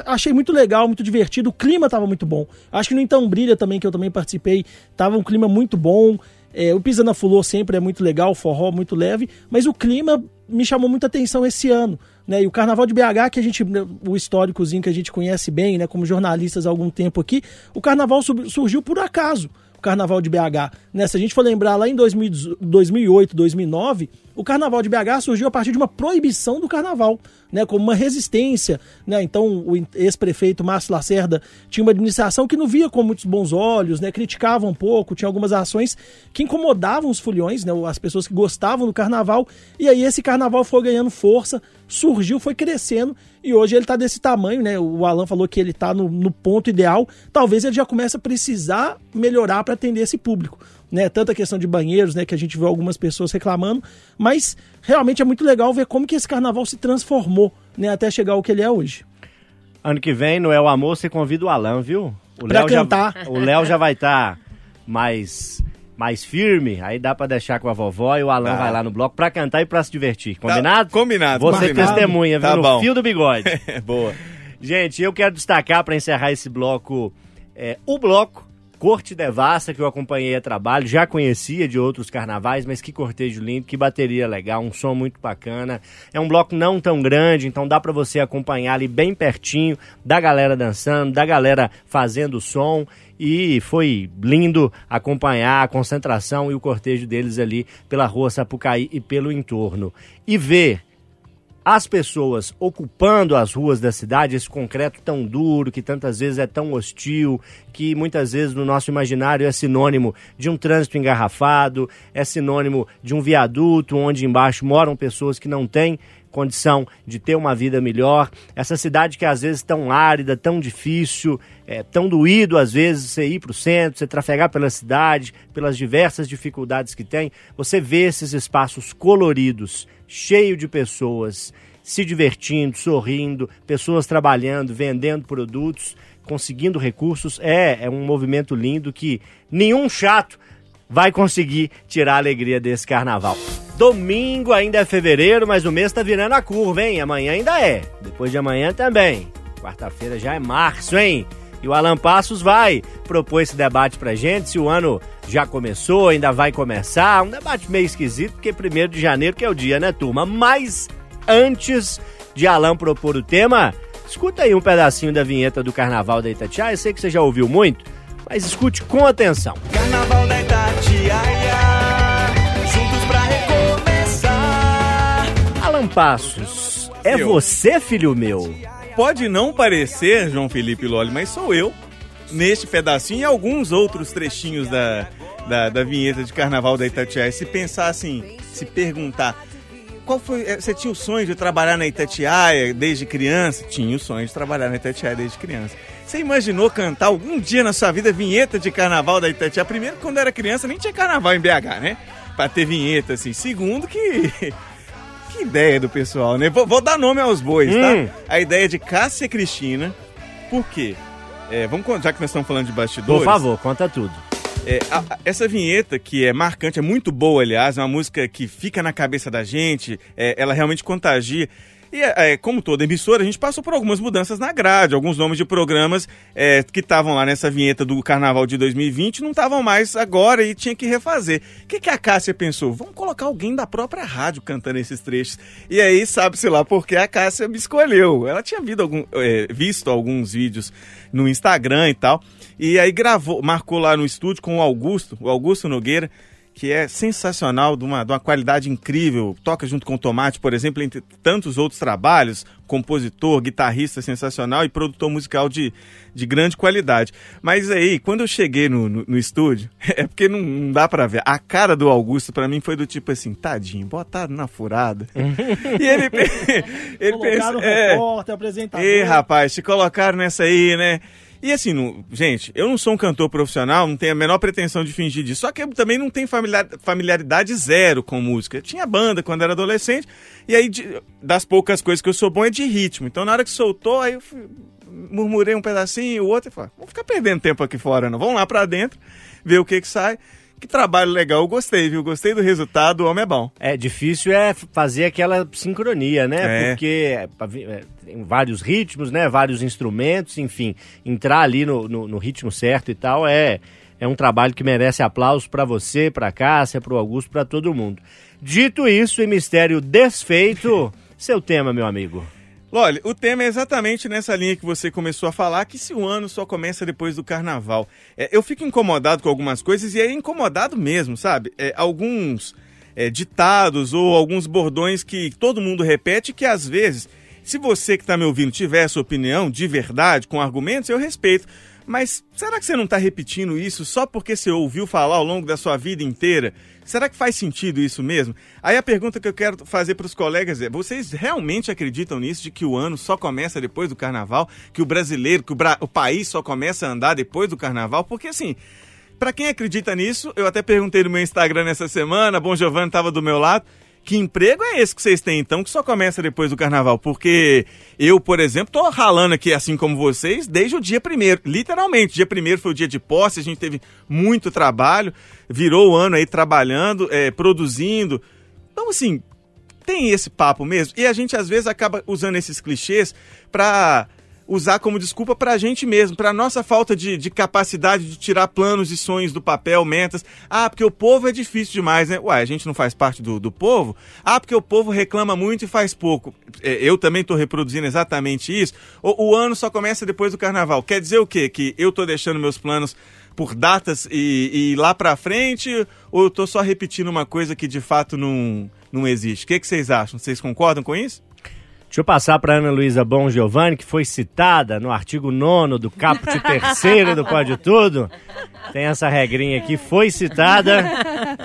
achei muito legal, muito divertido. O clima estava muito bom. Acho que no Então Brilha também, que eu também participei, tava um clima muito bom. É, o Pisa na Fulô sempre é muito legal, o forró muito leve, mas o clima me chamou muita atenção esse ano. Né? E o Carnaval de BH, que a gente, né, o históricozinho que a gente conhece bem, né, como jornalistas há algum tempo aqui, o Carnaval surgiu por acaso. Carnaval de BH. Né? Se a gente for lembrar lá em 2000 2008, 2009, o Carnaval de BH surgiu a partir de uma proibição do Carnaval, né? como uma resistência. Né? Então, o ex-prefeito Márcio Lacerda tinha uma administração que não via com muitos bons olhos, né? criticava um pouco, tinha algumas ações que incomodavam os foliões, né? as pessoas que gostavam do Carnaval. E aí esse Carnaval foi ganhando força, surgiu, foi crescendo e hoje ele está desse tamanho, né? O Alan falou que ele está no, no ponto ideal. Talvez ele já comece a precisar melhorar para atender esse público, né? Tanta questão de banheiros, né? Que a gente vê algumas pessoas reclamando, mas realmente é muito legal ver como que esse carnaval se transformou, né? Até chegar ao que ele é hoje. Ano que vem, no El Amor, você convida o Alan, viu? O Pra Léo já- cantar. o Léo já vai estar mais, mais firme, aí dá pra deixar com a vovó e o Alan Tá. vai lá no bloco pra cantar e pra se divertir. Combinado? Tá, combinado, Você combinado. testemunha, viu? Tá no bom. fio do bigode. Boa. Gente, eu quero destacar para encerrar esse bloco é, o bloco Corte Devassa, que eu acompanhei a trabalho, já conhecia de outros carnavais, mas que cortejo lindo, que bateria legal, um som muito bacana. É um bloco não tão grande, então dá para você acompanhar ali bem pertinho da galera dançando, da galera fazendo som. E foi lindo acompanhar a concentração e o cortejo deles ali pela rua Sapucaí e pelo entorno. E ver as pessoas ocupando as ruas da cidade, esse concreto tão duro, que tantas vezes é tão hostil, que muitas vezes no nosso imaginário é sinônimo de um trânsito engarrafado, é sinônimo de um viaduto onde embaixo moram pessoas que não têm condição de ter uma vida melhor. Essa cidade que às vezes tão árida, tão difícil, é tão doído às vezes você ir para o centro, você trafegar pela cidade, pelas diversas dificuldades que tem, você vê esses espaços coloridos, cheio de pessoas se divertindo, sorrindo, pessoas trabalhando, vendendo produtos, conseguindo recursos. É, é um movimento lindo que nenhum chato vai conseguir tirar a alegria desse carnaval. Domingo ainda é fevereiro, mas o mês tá virando a curva, hein? Amanhã ainda é. Depois de amanhã também. Quarta-feira já é março, hein? E o Alan Passos vai propor esse debate pra gente, se o ano já começou, ainda vai começar. Um debate meio esquisito, porque primeiro de janeiro que é o dia, né, turma? Mas antes de Alan propor o tema, escuta aí um pedacinho da vinheta do Carnaval da Itatiaia. Eu sei que você já ouviu muito, mas escute com atenção. Carnaval da Itatiaia, juntos pra recomeçar. Alan Passos, é você, filho meu? Pode não parecer, João Felipe Loli, mas sou eu, neste pedacinho e alguns outros trechinhos da, da, da vinheta de Carnaval da Itatiaia. Se pensar assim, se perguntar, qual foi, eh, você tinha o sonho de trabalhar na Itatiaia desde criança? Tinha o sonho de trabalhar na Itatiaia desde criança. Você imaginou cantar algum dia na sua vida vinheta de Carnaval da Itatiaia? Primeiro, quando era criança, nem tinha Carnaval em BH, né? Pra ter vinheta, assim. Segundo, que... Que ideia do pessoal, né? Vou, vou dar nome aos bois, Hum. tá? A ideia de Cássia Cristina. Por quê? É, vamos já que nós estamos falando de bastidores. Por favor, conta tudo. é, a- a- essa vinheta que é marcante, é muito boa, aliás, é uma música que fica na cabeça da gente, é, ela realmente contagia. E é, como toda emissora, a gente passou por algumas mudanças na grade, alguns nomes de programas é, que estavam lá nessa vinheta do Carnaval de 2020 não estavam mais agora e tinha que refazer. O que, que a Cássia pensou? Vamos colocar alguém da própria rádio cantando esses trechos. E aí, sabe-se lá porque a Cássia me escolheu. Ela tinha algum, é, visto alguns vídeos no Instagram e tal. E aí gravou, marcou lá no estúdio com o Augusto, o Augusto Nogueira que é sensacional, de uma, de uma qualidade incrível. Toca junto com o Tomate, por exemplo, entre tantos outros trabalhos. Compositor, guitarrista sensacional e produtor musical de, de grande qualidade. Mas aí, quando eu cheguei no, no, no estúdio, é porque não, não dá pra ver. A cara do Augusto, para mim, foi do tipo assim: tadinho, botaram na furada. e ele, ele Colocaram pensa. o É, repórter, apresentador. Ei, rapaz, te colocaram nessa aí, né? E assim, não- gente, eu não sou um cantor profissional, não tenho a menor pretensão de fingir disso. Só que eu também não tenho familiar- familiaridade zero com música. Eu tinha banda quando era adolescente, e aí de- das poucas coisas que eu sou bom é de ritmo. Então na hora que soltou, aí eu fui- murmurei um pedacinho, o outro, e falei, vamos ficar perdendo tempo aqui fora, não. Vamos lá pra dentro, ver o que que sai. Que trabalho legal, eu gostei, viu? Gostei do resultado, o homem é bom. É difícil é fazer aquela sincronia, né? É. Porque é, é, tem vários ritmos, né? Vários instrumentos, enfim, entrar ali no, no, no ritmo certo e tal é é um trabalho que merece aplausos pra você, pra Cássia, pro Augusto, pra todo mundo. Dito isso, e mistério desfeito, seu tema, meu amigo. Olha, o tema é exatamente nessa linha que você começou a falar, que se o ano só começa depois do carnaval. É, eu fico incomodado com algumas coisas e é incomodado mesmo, sabe? É, alguns é, ditados ou alguns bordões que todo mundo repete que às vezes, se você que está me ouvindo tiver essa opinião de verdade, com argumentos, eu respeito. Mas será que você não está repetindo isso só porque você ouviu falar ao longo da sua vida inteira? Será que faz sentido isso mesmo? Aí a pergunta que eu quero fazer para os colegas é: vocês realmente acreditam nisso, de que o ano só começa depois do carnaval? Que o brasileiro, que o, bra- o país só começa a andar depois do carnaval? Porque assim. Pra quem acredita nisso, eu até perguntei no meu Instagram nessa semana, Bom Giovanni estava do meu lado. Que emprego é esse que vocês têm, então, que só começa depois do carnaval? Porque eu, por exemplo, tô ralando aqui, assim como vocês, desde o dia primeiro. Literalmente, dia primeiro foi o dia de posse, a gente teve muito trabalho, virou o ano aí trabalhando, é, produzindo. Então, assim, tem esse papo mesmo. E a gente, às vezes, acaba usando esses clichês pra usar como desculpa pra gente mesmo, pra nossa falta de, de capacidade de tirar planos e sonhos do papel, metas. Ah, porque o povo é difícil demais, né? Ué, a gente não faz parte do, do povo? Ah, porque o povo reclama muito e faz pouco. É, eu também tô reproduzindo exatamente isso. O, o ano só começa depois do carnaval. Quer dizer o quê? Que eu tô deixando meus planos por datas e, e lá pra frente? Ou eu tô só repetindo uma coisa que de fato não, não existe? O que, que vocês acham? Vocês concordam com isso? Deixa eu passar para Ana Luísa Bom Giovanni, que foi citada no artigo 9 do caput terceiro do Pode Tudo. Tem essa regrinha aqui, foi citada,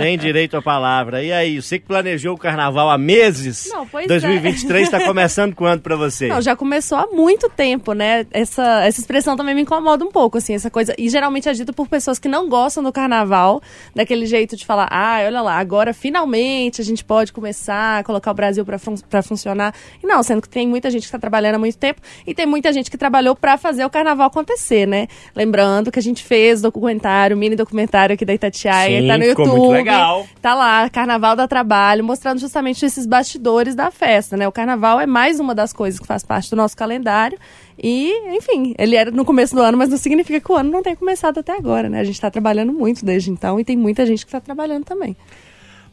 tem direito à palavra. E aí, você que planejou o carnaval há meses, Não, pois é. 2023 está começando quando para você? Não, já começou há muito tempo, né? Essa, essa expressão também me incomoda um pouco, assim, essa coisa. E geralmente é dito por pessoas que não gostam do carnaval, daquele jeito de falar, ah, olha lá, agora finalmente a gente pode começar a colocar o Brasil pra, fun funcionar. E não, sendo que tem muita gente que tá trabalhando há muito tempo e tem muita gente que trabalhou pra fazer o carnaval acontecer, né? Lembrando que a gente fez documentário, mini documentário aqui da Itatiaia, Sim, tá no YouTube. Legal. Tá lá, Carnaval da Trabalho, mostrando justamente esses bastidores da festa, né? O carnaval é mais uma das coisas que faz parte do nosso calendário. E, enfim, ele era no começo do ano, mas não significa que o ano não tenha começado até agora, né? A gente tá trabalhando muito desde então e tem muita gente que tá trabalhando também.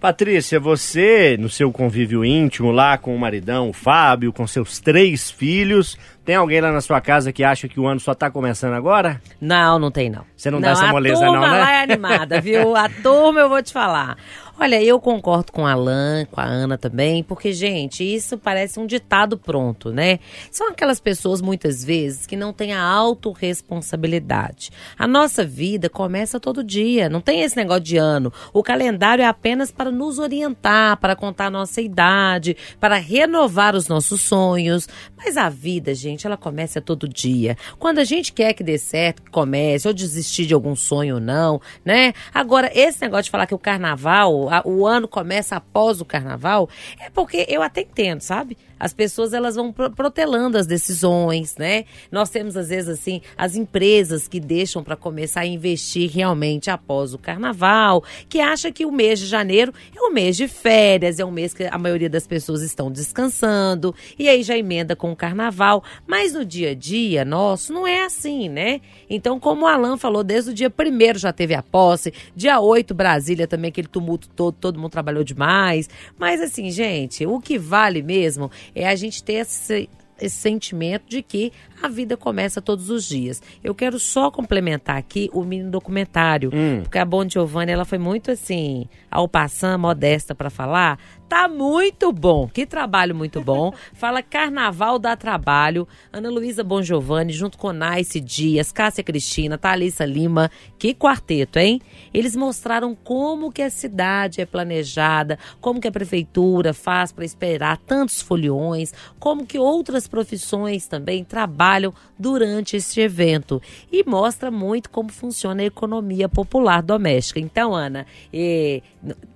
Patrícia, você, no seu convívio íntimo lá com o maridão, o Fábio, com seus três filhos, tem alguém lá na sua casa que acha que o ano só tá começando agora? Não, não tem não. Você não dá essa moleza a turma não, né? lá é animada, viu? A turma eu vou te falar. Olha, eu concordo com a Alan, com a Ana também, porque, gente, isso parece um ditado pronto, né? São aquelas pessoas, muitas vezes, que não têm a autorresponsabilidade. A nossa vida começa todo dia, não tem esse negócio de ano. O calendário é apenas para nos orientar, para contar a nossa idade, para renovar os nossos sonhos. Mas a vida, gente, ela começa todo dia. Quando a gente quer que dê certo, que comece, ou desistir de algum sonho ou não, né? Agora, esse negócio de falar que o carnaval, o ano começa após o carnaval, é porque eu até entendo, sabe? As pessoas elas vão pro- protelando as decisões, né? Nós temos às vezes assim as empresas que deixam para começar a investir realmente após o carnaval, que acha que o mês de janeiro é um mês de férias, é um mês que a maioria das pessoas estão descansando e aí já emenda com o carnaval, mas no dia a dia nosso não é assim, né? Então, como o Alan falou, desde o dia primeiro já teve a posse, dia 8 Brasília também aquele tumulto todo, todo mundo trabalhou demais, mas assim, gente, o que vale mesmo é a gente ter esse, esse sentimento de que a vida começa todos os dias. Eu quero só complementar aqui o mini documentário, porque a Bon Giovanni ela foi muito assim, ao passar, modesta para falar. Tá muito bom, que trabalho muito bom. Fala Carnaval dá trabalho. Ana Luísa Bon Giovanni, junto com Nice Dias, Cássia Cristina, Thalissa Lima. Que quarteto, hein? Eles mostraram como que a cidade é planejada, como que a prefeitura faz para esperar tantos foliões, como que outras profissões também trabalham durante este evento. E mostra muito como funciona a economia popular doméstica. Então, Ana,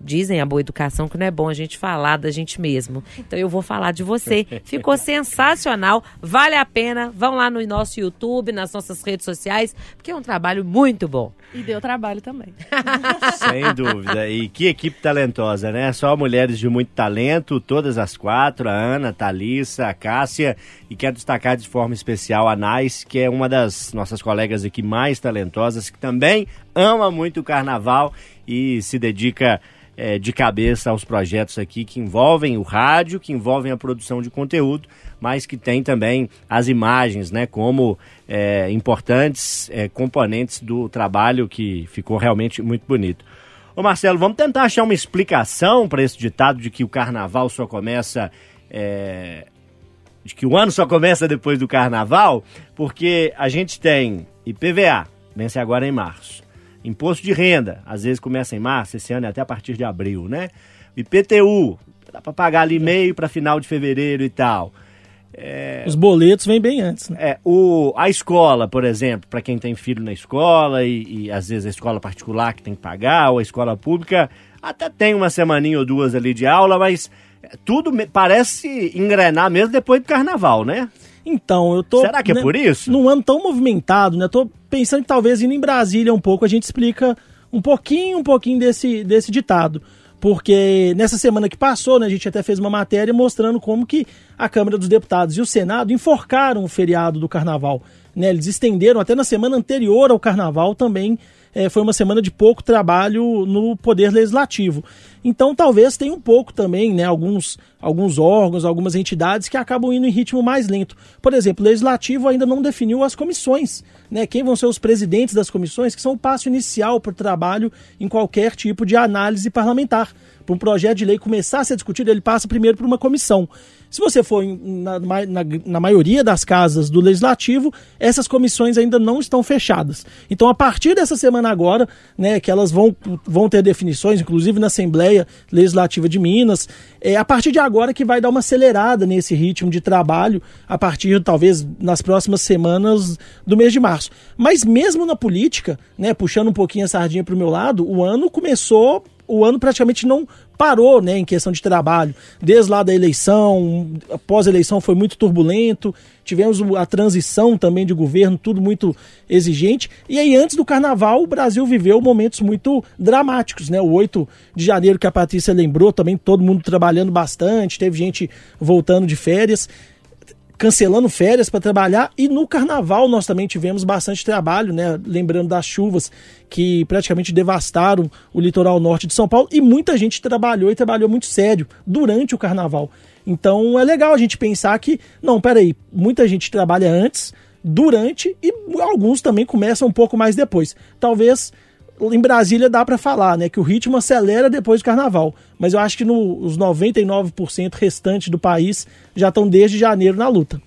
dizem a boa educação que não é bom a gente falar da gente mesmo. Então eu vou falar de você. Ficou sensacional, vale a pena. Vão lá no nosso YouTube, nas nossas redes sociais, porque é um trabalho muito bom. E deu trabalho também. Sem dúvida. E que equipe talentosa, né? Só mulheres de muito talento, todas as quatro, a Ana, a Thalissa, a Cássia. E quero destacar de forma especial a Nais, que é uma das nossas colegas aqui mais talentosas, que também ama muito o carnaval e se dedica eh, de cabeça aos projetos aqui que envolvem o rádio, que envolvem a produção de conteúdo, mas que tem também as imagens, né, como eh, importantes eh, componentes do trabalho que ficou realmente muito bonito. Ô Marcelo, vamos tentar achar uma explicação para esse ditado de que o carnaval só começa. eh, de que o ano só começa depois do carnaval, porque a gente tem IPVA, vence agora em março. Imposto de renda, às vezes começa em março, esse ano é até a partir de abril, né? IPTU, dá para pagar ali meio para final de fevereiro e tal. Os boletos vêm bem antes, né? É, o, a escola, por exemplo, para quem tem filho na escola e, e às vezes a escola particular que tem que pagar, ou a escola pública, até tem uma semaninha ou duas ali de aula, mas é, tudo me- parece engrenar mesmo depois do carnaval, né? Então, eu tô. Será que é né, por isso? Num ano tão movimentado, né? Tô pensando que talvez indo em Brasília um pouco, a gente explica um pouquinho, um pouquinho desse, desse ditado. Porque nessa semana que passou, né, a gente até fez uma matéria mostrando como que a Câmara dos Deputados e o Senado enforcaram o feriado do carnaval. Né? Eles estenderam até na semana anterior ao carnaval também. Eh, foi uma semana de pouco trabalho no Poder Legislativo. Então talvez tenha um pouco também, né, alguns, alguns órgãos, algumas entidades que acabam indo em ritmo mais lento. Por exemplo, o Legislativo ainda não definiu as comissões, né, quem vão ser os presidentes das comissões, que são o passo inicial para o trabalho em qualquer tipo de análise parlamentar. Para um projeto de lei começar a ser discutido, ele passa primeiro por uma comissão. Se você for na, na- na maioria das casas do Legislativo, essas comissões ainda não estão fechadas. Então, a partir dessa semana agora, né, que elas vão, vão ter definições, inclusive na Assembleia Legislativa de Minas, é a partir de agora que vai dar uma acelerada nesse ritmo de trabalho, a partir, talvez, nas próximas semanas do mês de março. Mas mesmo na política, né, puxando um pouquinho a sardinha para o meu lado, o ano começou o ano praticamente não parou né, em questão de trabalho. Desde lá da eleição, após a eleição foi muito turbulento, tivemos a transição também de governo, tudo muito exigente. E aí, antes do carnaval, o Brasil viveu momentos muito dramáticos. Né? O 8 de janeiro, que a Patrícia lembrou, também todo mundo trabalhando bastante, teve gente voltando de férias cancelando férias para trabalhar e no carnaval nós também tivemos bastante trabalho, né? Lembrando das chuvas que praticamente devastaram o litoral norte de São Paulo e muita gente trabalhou e trabalhou muito sério durante o carnaval. Então é legal a gente pensar que, não, peraí, muita gente trabalha antes, durante e alguns também começam um pouco mais depois. Talvez em Brasília dá para falar, né, que o ritmo acelera depois do carnaval, mas eu acho que no, os 99% restantes do país já estão desde janeiro na luta.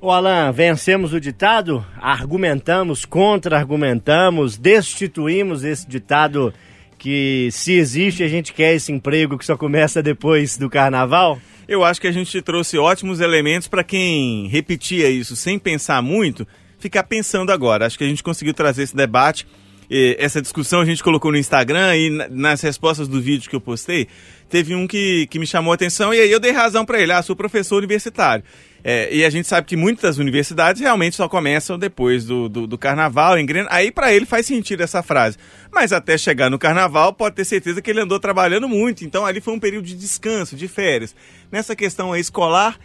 Ô Alan, vencemos o ditado? Argumentamos, contra-argumentamos, destituímos esse ditado que se existe a gente quer esse emprego que só começa depois do carnaval? Eu acho que a gente trouxe ótimos elementos para quem repetia isso sem pensar muito, ficar pensando agora. Acho que a gente conseguiu trazer esse debate essa discussão a gente colocou no Instagram e na- nas respostas do vídeo que eu postei, teve um que, que me chamou a atenção e aí eu dei razão para ele. Ah, sou professor universitário. É, e a gente sabe que muitas universidades realmente só começam depois do, do, do carnaval, engrena. Aí para ele faz sentido essa frase. Mas até chegar no carnaval, pode ter certeza que ele andou trabalhando muito. Então ali foi um período de descanso, de férias. Nessa questão escolar,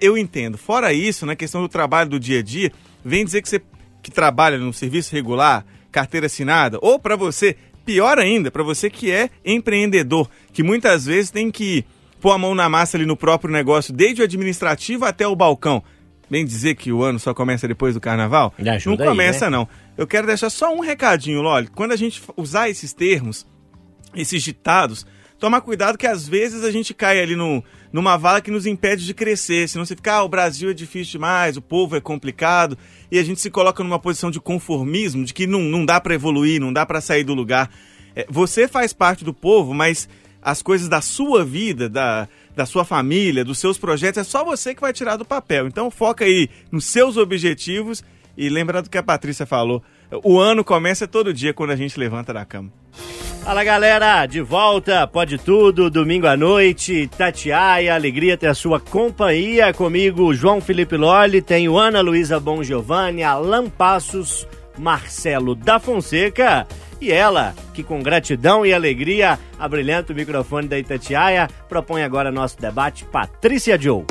eu entendo. Fora isso, na questão do trabalho do dia a dia, vem dizer que você que trabalha no serviço regular, carteira assinada, ou para você, pior ainda, para você que é empreendedor, que muitas vezes tem que pôr a mão na massa ali no próprio negócio, desde o administrativo até o balcão. Bem dizer que o ano só começa depois do carnaval? Não aí, começa, né? não. Eu quero deixar só um recadinho, Loli. Quando a gente usar esses termos, esses ditados, tomar cuidado que às vezes a gente cai ali no, numa vala que nos impede de crescer. Senão você fica, ah, o Brasil é difícil demais, o povo é complicado, e a gente se coloca numa posição de conformismo, de que não, não dá para evoluir, não dá para sair do lugar. É, você faz parte do povo, mas as coisas da sua vida, da, da sua família, dos seus projetos, é só você que vai tirar do papel. Então foca aí nos seus objetivos e lembra do que a Patrícia falou. O ano começa todo dia quando a gente levanta da cama. Fala galera, de volta, pode tudo, domingo à noite, Tatiaia, alegria ter a sua companhia comigo, João Felipe Lolli, tenho Ana Luísa Bom Giovanni, Alan Passos, Marcelo da Fonseca e ela, que com gratidão e alegria abrilhanta o microfone da Itatiaia, propõe agora nosso debate, Patrícia Joe.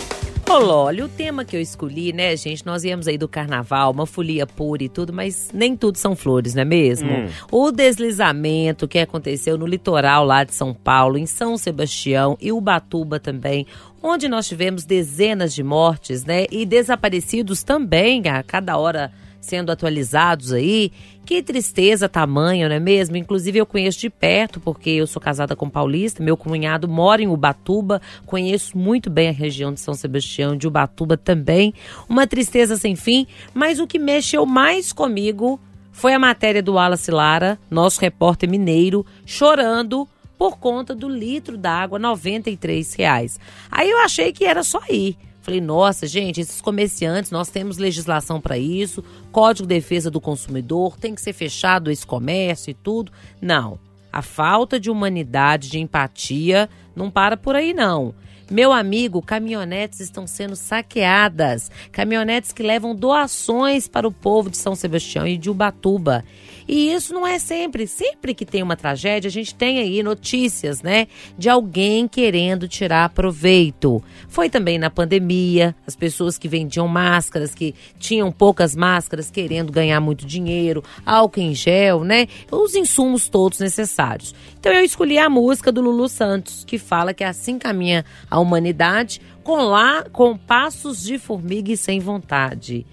Ô, Loli, o tema que eu escolhi, né, gente? Nós íamos aí do carnaval, uma folia pura e tudo, mas nem tudo são flores, não é mesmo? Hum. O deslizamento que aconteceu no litoral lá de São Paulo, em São Sebastião e Ubatuba também, onde nós tivemos dezenas de mortes, né? E desaparecidos também, a cada hora sendo atualizados aí. Que tristeza tamanho, não é mesmo? Inclusive eu conheço de perto, porque eu sou casada com paulista, meu cunhado mora em Ubatuba, conheço muito bem a região de São Sebastião, de Ubatuba também. Uma tristeza sem fim, mas o que mexeu mais comigo foi a matéria do Wallace Lara, nosso repórter mineiro, chorando por conta do litro d'água, 93 reais. Aí eu achei que era só aí. Falei, nossa, gente, esses comerciantes, nós temos legislação para isso, Código de Defesa do Consumidor, tem que ser fechado esse comércio e tudo. Não. A falta de humanidade, de empatia, não para por aí, não. Meu amigo, caminhonetes estão sendo saqueadas. Caminhonetes que levam doações para o povo de São Sebastião e de Ubatuba. E isso não é sempre. Sempre que tem uma tragédia, a gente tem aí notícias, né? De alguém querendo tirar proveito. Foi também na pandemia, as pessoas que vendiam máscaras, que tinham poucas máscaras, querendo ganhar muito dinheiro, álcool em gel, né? Os insumos todos necessários. Então eu escolhi a música do Lulu Santos, que fala que assim caminha a humanidade, com lá, com passos de formiga e sem vontade.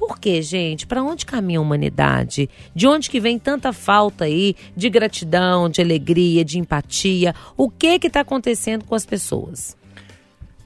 Por quê, gente? Para onde caminha a humanidade? De onde que vem tanta falta aí de gratidão, de alegria, de empatia? O que que está acontecendo com as pessoas?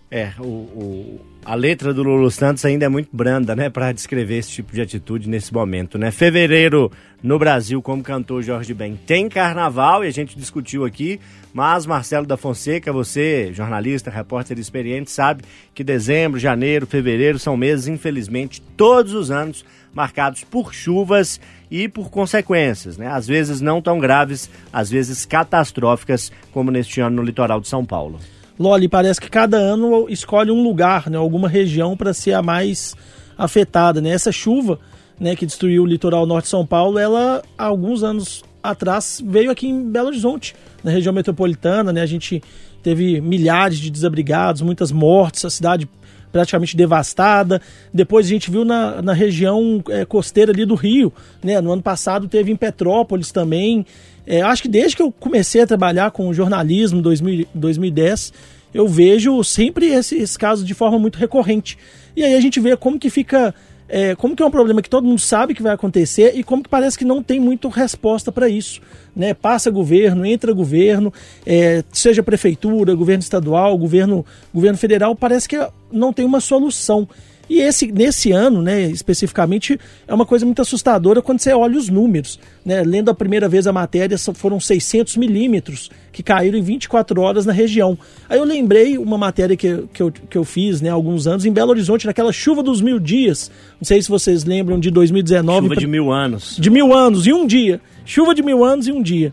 É, o, o- a letra do Lulu Santos ainda é muito branda, né, para descrever esse tipo de atitude nesse momento, né? Fevereiro no Brasil, como cantou Jorge Ben, tem carnaval e a gente discutiu aqui, mas Marcelo da Fonseca, você, jornalista, repórter experiente, sabe que dezembro, janeiro, fevereiro são meses, infelizmente, todos os anos marcados por chuvas e por consequências, né? Às vezes não tão graves, às vezes catastróficas, como neste ano no litoral de São Paulo. Loli, parece que cada ano escolhe um lugar, né, alguma região para ser a mais afetada, né? Essa chuva, né, que destruiu o litoral norte de São Paulo, ela há alguns anos atrás veio aqui em Belo Horizonte, na região metropolitana, né? A gente teve milhares de desabrigados, muitas mortes, a cidade praticamente devastada. Depois a gente viu na, na região eh, costeira ali do Rio, né? No ano passado teve em Petrópolis também. É, acho que desde que eu comecei a trabalhar com jornalismo em 2000 2010, eu vejo sempre esse, esse caso de forma muito recorrente. E aí a gente vê como que fica. É, como que é um problema que todo mundo sabe que vai acontecer e como que parece que não tem muito resposta para isso. Né? Passa governo, entra governo, é, seja prefeitura, governo estadual, governo, governo federal, parece que não tem uma solução. E esse, nesse ano, né, especificamente, é uma coisa muito assustadora quando você olha os números. Né? Lendo a primeira vez a matéria, foram 600 milímetros que caíram em 24 horas na região. Aí eu lembrei uma matéria que, que, eu, que eu fiz né, há alguns anos em Belo Horizonte, naquela chuva dos mil dias. Não sei se vocês lembram de 2019. Chuva de mil anos. De mil anos, em um dia. Chuva de mil anos em um dia.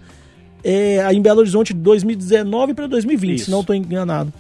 É, aí em Belo Horizonte de 2019 para 2020, Isso. se não estou enganado.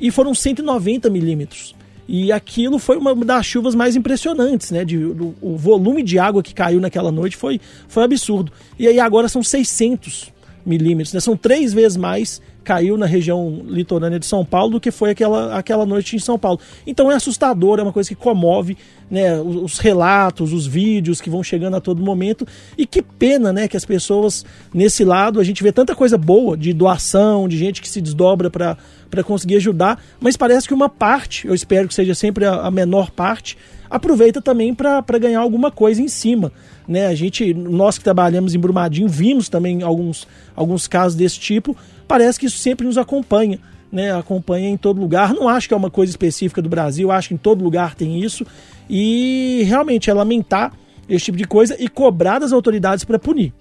E foram 190 milímetros. E aquilo foi uma das chuvas mais impressionantes, né? De, do- o volume de água que caiu naquela noite foi, foi absurdo. E aí agora são 600 milímetros, né? São três vezes mais caiu na região litorânea de São Paulo do que foi aquela, aquela noite em São Paulo. Então é assustador, é uma coisa que comove, né? Os, os relatos, os vídeos que vão chegando a todo momento. E que pena, né? Que as pessoas nesse lado, a gente vê tanta coisa boa de doação, de gente que se desdobra para conseguir ajudar, mas parece que uma parte, eu espero que seja sempre a, a menor parte, aproveita também para ganhar alguma coisa em cima. Né? A gente, nós que trabalhamos em Brumadinho, vimos também alguns, alguns casos desse tipo, parece que isso sempre nos acompanha. Né, acompanha em todo lugar. Não acho que é uma coisa específica do Brasil, acho que em todo lugar tem isso. E realmente é lamentar esse tipo de coisa e cobrar das autoridades para punir.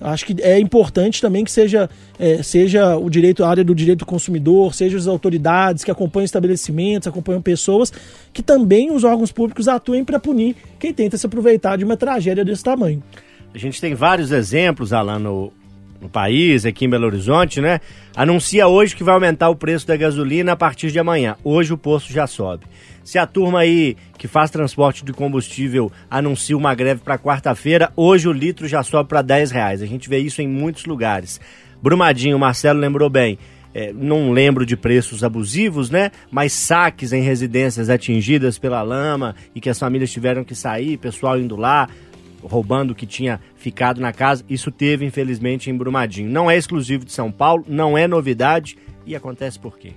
Acho que é importante também que seja, é, seja o direito, a área do direito do consumidor, seja as autoridades que acompanham estabelecimentos, acompanham pessoas, que também os órgãos públicos atuem para punir quem tenta se aproveitar de uma tragédia desse tamanho. A gente tem vários exemplos, Alan, no, no país, aqui em Belo Horizonte, né? Anuncia hoje que vai aumentar o preço da gasolina a partir de amanhã. Hoje o posto já sobe. Se a turma aí que faz transporte de combustível anuncia uma greve para quarta-feira, hoje o litro já sobe para 10 reais. A gente vê isso em muitos lugares. Brumadinho, Marcelo lembrou bem. é, não lembro de preços abusivos, né? Mas saques em residências atingidas pela lama e que as famílias tiveram que sair, pessoal indo lá, roubando o que tinha ficado na casa. Isso teve, infelizmente, em Brumadinho. Não é exclusivo de São Paulo, não é novidade e acontece por quê?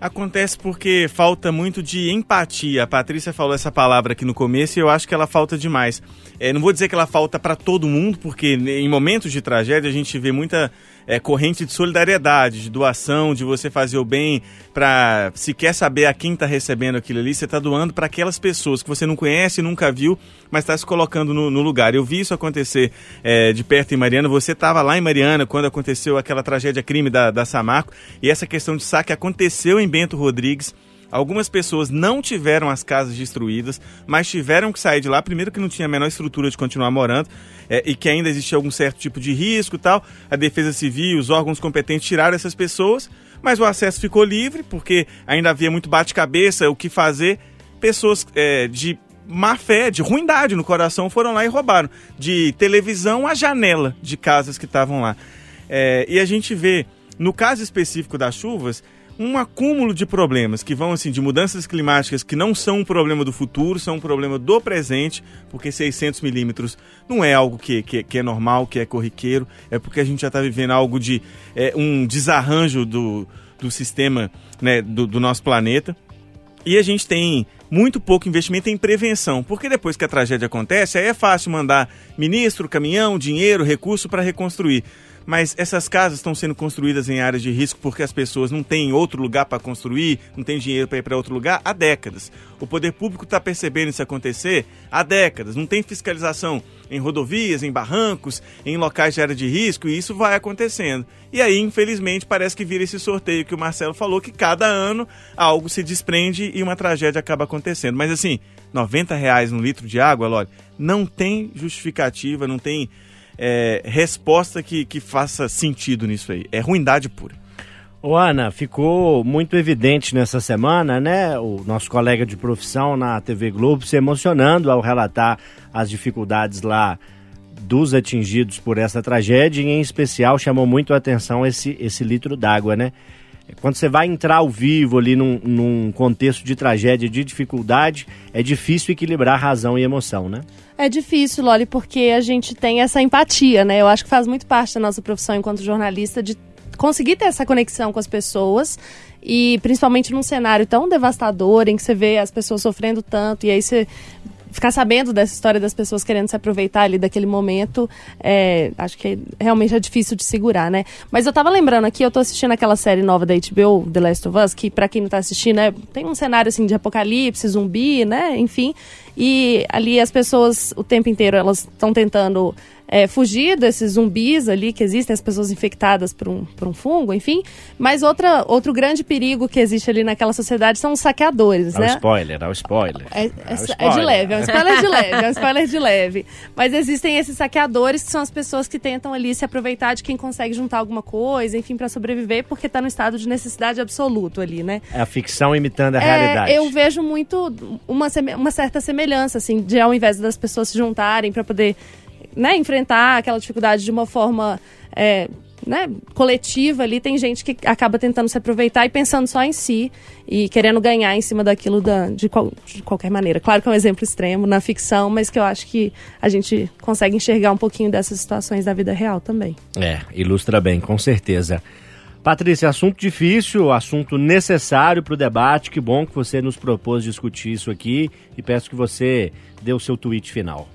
Acontece porque falta muito de empatia. A Patrícia falou essa palavra aqui no começo e eu acho que ela falta demais. É, não vou dizer que ela falta para todo mundo, porque em momentos de tragédia a gente vê muita é, corrente de solidariedade, de doação, de você fazer o bem para se quer saber a quem está recebendo aquilo ali, você está doando para aquelas pessoas que você não conhece, nunca viu, mas está se colocando no, no lugar. Eu vi isso acontecer é, de perto em Mariana. Você estava lá em Mariana quando aconteceu aquela tragédia crime da, da Samarco e essa questão de saque aconteceu em Bento Rodrigues. Algumas pessoas não tiveram as casas destruídas, mas tiveram que sair de lá. Primeiro que não tinha a menor estrutura de continuar morando é, e que ainda existia algum certo tipo de risco e tal. A Defesa Civil, os órgãos competentes tiraram essas pessoas, mas o acesso ficou livre porque ainda havia muito bate-cabeça, o que fazer. Pessoas é, de má fé, de ruindade no coração foram lá e roubaram de televisão a janela de casas que estavam lá. É, e a gente vê, no caso específico das chuvas, um acúmulo de problemas que vão assim de mudanças climáticas que não são um problema do futuro, são um problema do presente, porque 600 milímetros não é algo que, que, que é normal, que é corriqueiro, é porque a gente já está vivendo algo de é, um desarranjo do, do sistema né, do, do nosso planeta. E a gente tem muito pouco investimento em prevenção, porque depois que a tragédia acontece, aí é fácil mandar ministro, caminhão, dinheiro, recurso para reconstruir. Mas essas casas estão sendo construídas em áreas de risco porque as pessoas não têm outro lugar para construir, não têm dinheiro para ir para outro lugar há décadas. O poder público está percebendo isso acontecer há décadas. Não tem fiscalização em rodovias, em barrancos, em locais de área de risco e isso vai acontecendo. E aí, infelizmente, parece que vira esse sorteio que o Marcelo falou, que cada ano algo se desprende e uma tragédia acaba acontecendo. Mas assim, 90 reais no litro de água, Lore, não tem justificativa, não tem é, resposta que, que faça sentido nisso aí. É ruindade pura. Ô Ana, ficou muito evidente nessa semana, né? O nosso colega de profissão na TV Globo se emocionando ao relatar as dificuldades lá dos atingidos por essa tragédia, e em especial chamou muito a atenção esse, esse litro d'água, né? Quando você vai entrar ao vivo ali num, num contexto de tragédia, de dificuldade, é difícil equilibrar razão e emoção, né? É difícil, Loli, porque a gente tem essa empatia, né? Eu acho que faz muito parte da nossa profissão enquanto jornalista de conseguir ter essa conexão com as pessoas e principalmente num cenário tão devastador em que você vê as pessoas sofrendo tanto e aí você ficar sabendo dessa história das pessoas querendo se aproveitar ali daquele momento, é, acho que realmente é difícil de segurar, né? Mas eu tava lembrando aqui, eu tô assistindo aquela série nova da HBO, The Last of Us, que pra quem não tá assistindo, é, tem um cenário assim de apocalipse, zumbi, né? Enfim. E ali as pessoas, o tempo inteiro, elas estão tentando é, fugir desses zumbis ali que existem, as pessoas infectadas por um, por um fungo, enfim. Mas outra, outro grande perigo que existe ali naquela sociedade são os saqueadores, Dá o né? spoiler, dá o spoiler. É, é- é de spoiler. leve, é um spoiler de leve, é um spoiler de leve. Mas existem esses saqueadores que são as pessoas que tentam ali se aproveitar de quem consegue juntar alguma coisa, enfim, pra sobreviver, porque tá no estado de necessidade absoluto ali, né? É a ficção imitando a É, realidade. eu vejo muito uma, uma certa semelhança, assim, de ao invés das pessoas se juntarem para poder né, enfrentar aquela dificuldade de uma forma é, né, coletiva ali, tem gente que acaba tentando se aproveitar e pensando só em si e querendo ganhar em cima daquilo da, de, qual- de qualquer maneira. Claro que é um exemplo extremo na ficção, mas que eu acho que a gente consegue enxergar um pouquinho dessas situações da vida real também. É, ilustra bem, com certeza. Patrícia, assunto difícil, assunto necessário para o debate. Que bom que você nos propôs discutir isso aqui e peço que você dê o seu tweet final.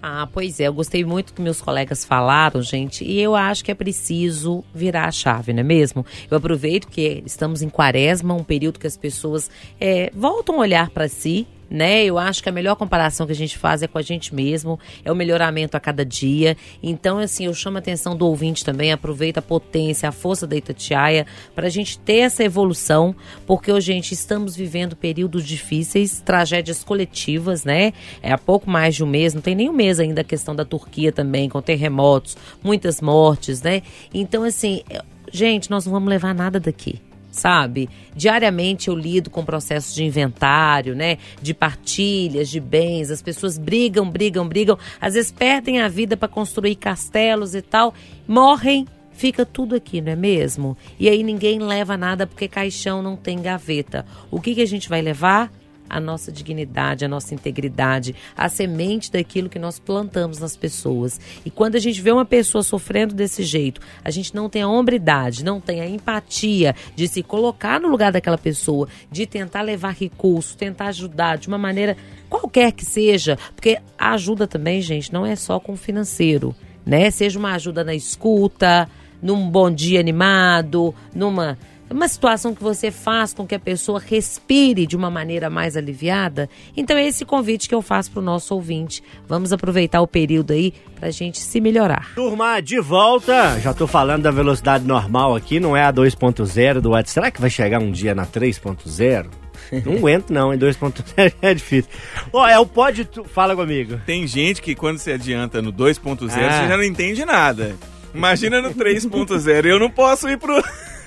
Ah, pois é, eu gostei muito do que meus colegas falaram, gente, e eu acho que é preciso virar a chave, não é mesmo? Eu aproveito que estamos em quaresma, um período que as pessoas é, voltam a olhar para si, né? Eu acho que a melhor comparação que a gente faz é com a gente mesmo, é o melhoramento a cada dia. Então, assim, eu chamo a atenção do ouvinte também, aproveita a potência, a força da Itatiaia, para a gente ter essa evolução, porque, hoje, gente, estamos vivendo períodos difíceis, tragédias coletivas, né? É há pouco mais de um mês, não tem nem um mês ainda a questão da Turquia também, com terremotos, muitas mortes, né? Então, assim, é- gente, nós não vamos levar nada daqui sabe? Diariamente eu lido com processos de inventário, né? De partilhas, de bens. As pessoas brigam, brigam, brigam. Às vezes perdem a vida para construir castelos e tal. Morrem, fica tudo aqui, não é mesmo? E aí ninguém leva nada porque caixão não tem gaveta. O que, que a gente vai levar? A nossa dignidade, a nossa integridade, a semente daquilo que nós plantamos nas pessoas. E quando a gente vê uma pessoa sofrendo desse jeito, a gente não tem a hombridade, não tem a empatia de se colocar no lugar daquela pessoa, de tentar levar recurso, tentar ajudar de uma maneira qualquer que seja, porque a ajuda também, gente, não é só com o financeiro, né? Seja uma ajuda na escuta, num bom dia animado, numa uma situação que você faz com que a pessoa respire de uma maneira mais aliviada. Então é esse convite que eu faço para o nosso ouvinte. Vamos aproveitar o período aí para a gente se melhorar. Turma, de volta. Já tô falando da velocidade normal aqui, não é a 2.0 do WhatsApp. Será que vai chegar um dia na 3.0? Não aguento não, em 2.0 é difícil. Ó, é o pode... Tu... Fala comigo. Tem gente que quando se adianta no 2.0, Ah. você já não entende nada. Imagina no 3.0. Eu não posso ir pro.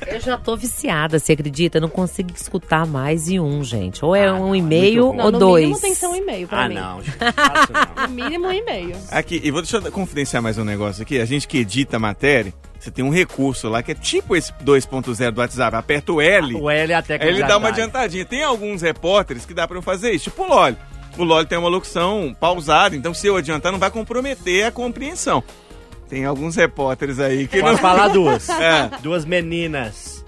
Eu já tô viciada, você acredita? Eu não consigo escutar mais de um, gente. Ou é um e-mail muito bom. ou no dois. mínimo tem que ser um e-mail pra Ah, mim. não. gente, não não. No mínimo um e-mail. Aqui, e vou deixa eu confidenciar mais um negócio aqui. A gente que edita a matéria, você tem um recurso lá que é tipo esse 2.0 do WhatsApp. Aperta o L, O L é até aí ele dá uma adiantadinha. Tem alguns repórteres que dá pra eu fazer isso, tipo o LOL. O LOL tem uma locução pausada, então se eu adiantar não vai comprometer a compreensão. Tem alguns repórteres aí que Posso não... falar duas. É. Duas meninas.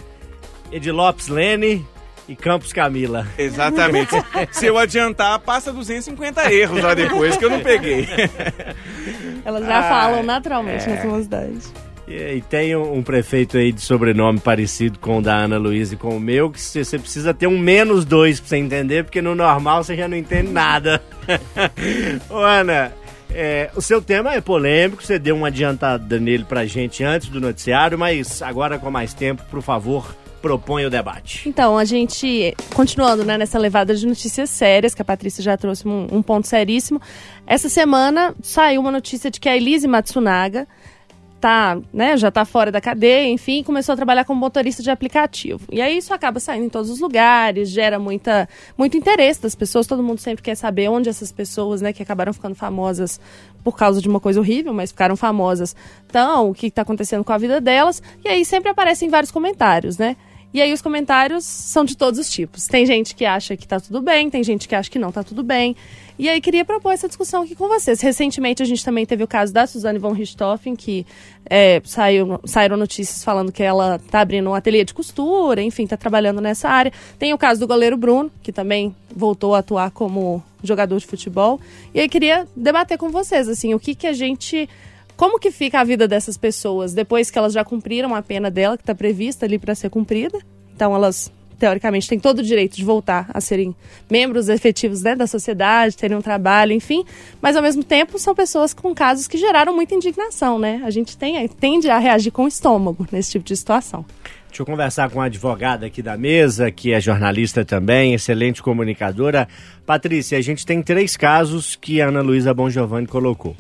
Edilopes Lene e Campos Camila. Exatamente. Se eu adiantar, passa 250 erros lá depois que eu não peguei. Elas já Ah, falam naturalmente é. nessa mocidade. E, e tem um, um prefeito aí de sobrenome parecido com o da Ana Luísa e com o meu, que você você precisa ter um menos dois pra você entender, porque no normal você já não entende nada. Ô Ana, é, o seu tema é polêmico, você deu uma adiantada nele pra gente antes do noticiário, mas agora com mais tempo, por favor, propõe o debate. Então, a gente, continuando né, nessa levada de notícias sérias, que a Patrícia já trouxe um, um ponto seríssimo, essa semana saiu uma notícia de que a Elise Matsunaga tá, né, já tá fora da cadeia, enfim, começou a trabalhar como motorista de aplicativo. E aí isso acaba saindo em todos os lugares, gera muita, muito interesse das pessoas, todo mundo sempre quer saber onde essas pessoas, né, que acabaram ficando famosas por causa de uma coisa horrível, mas ficaram famosas, estão, o que está acontecendo com a vida delas, e aí sempre aparecem vários comentários, né? E aí os comentários são de todos os tipos. Tem gente que acha que tá tudo bem, tem gente que acha que não tá tudo bem. E aí queria propor essa discussão aqui com vocês. Recentemente a gente também teve o caso da Suzane von Richthofen, que é, saiu, saíram notícias falando que ela tá abrindo um ateliê de costura, enfim, tá trabalhando nessa área. Tem o caso do goleiro Bruno, que também voltou a atuar como jogador de futebol. E aí queria debater com vocês, assim, o que que a gente... Como que fica a vida dessas pessoas depois que elas já cumpriram a pena dela, que está prevista ali para ser cumprida? Então elas teoricamente, têm todo o direito de voltar a serem membros efetivos né, da sociedade, terem um trabalho, enfim. Mas, ao mesmo tempo, são pessoas com casos que geraram muita indignação, né? A gente tem, tende a reagir com o estômago nesse tipo de situação. Deixa eu conversar com a advogada aqui da mesa, que é jornalista também, excelente comunicadora. Patrícia, a gente tem três casos que a Ana Luísa Bongiovanni colocou.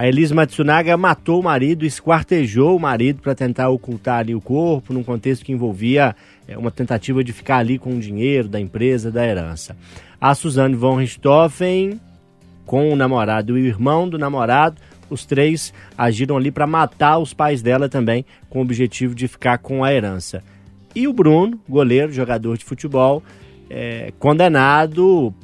A Elise Matsunaga matou o marido, esquartejou o marido para tentar ocultar ali o corpo, num contexto que envolvia é, uma tentativa de ficar ali com o dinheiro da empresa, da herança. A Suzane von Richthofen, com o namorado e o irmão do namorado, os três agiram ali para matar os pais dela também, com o objetivo de ficar com a herança. E o Bruno, goleiro, jogador de futebol, é, condenado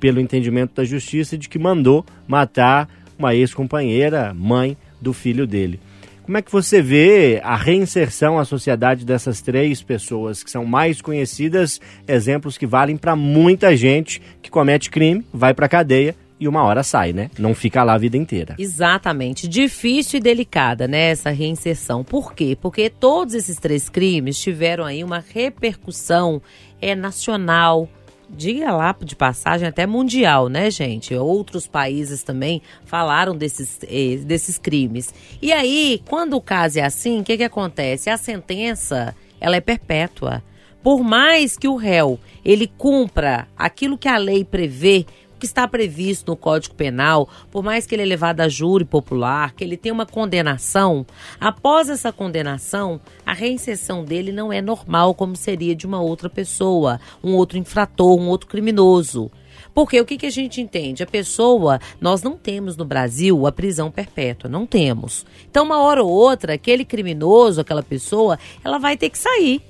pelo entendimento da justiça de que mandou matar uma ex-companheira, mãe do filho dele. Como é que você vê a reinserção à sociedade dessas três pessoas que são mais conhecidas, exemplos que valem para muita gente que comete crime, vai para cadeia e uma hora sai, né? Não fica lá a vida inteira. Exatamente. Difícil e delicada, né, essa reinserção. Por quê? Porque todos esses três crimes tiveram aí uma repercussão é, nacional, diga lá de passagem até mundial, né, gente? Outros países também falaram desses, eh, desses crimes. E aí, quando o caso é assim, o que, que acontece? A sentença, ela é perpétua. Por mais que o réu ele cumpra aquilo que a lei prevê, que está previsto no Código Penal, por mais que ele é levado a júri popular, que ele tenha uma condenação, após essa condenação, a reinserção dele não é normal como seria de uma outra pessoa, um outro infrator, um outro criminoso. Porque o que, que a gente entende? A pessoa, nós não temos no Brasil a prisão perpétua, não temos. Então, uma hora ou outra, aquele criminoso, aquela pessoa, ela vai ter que sair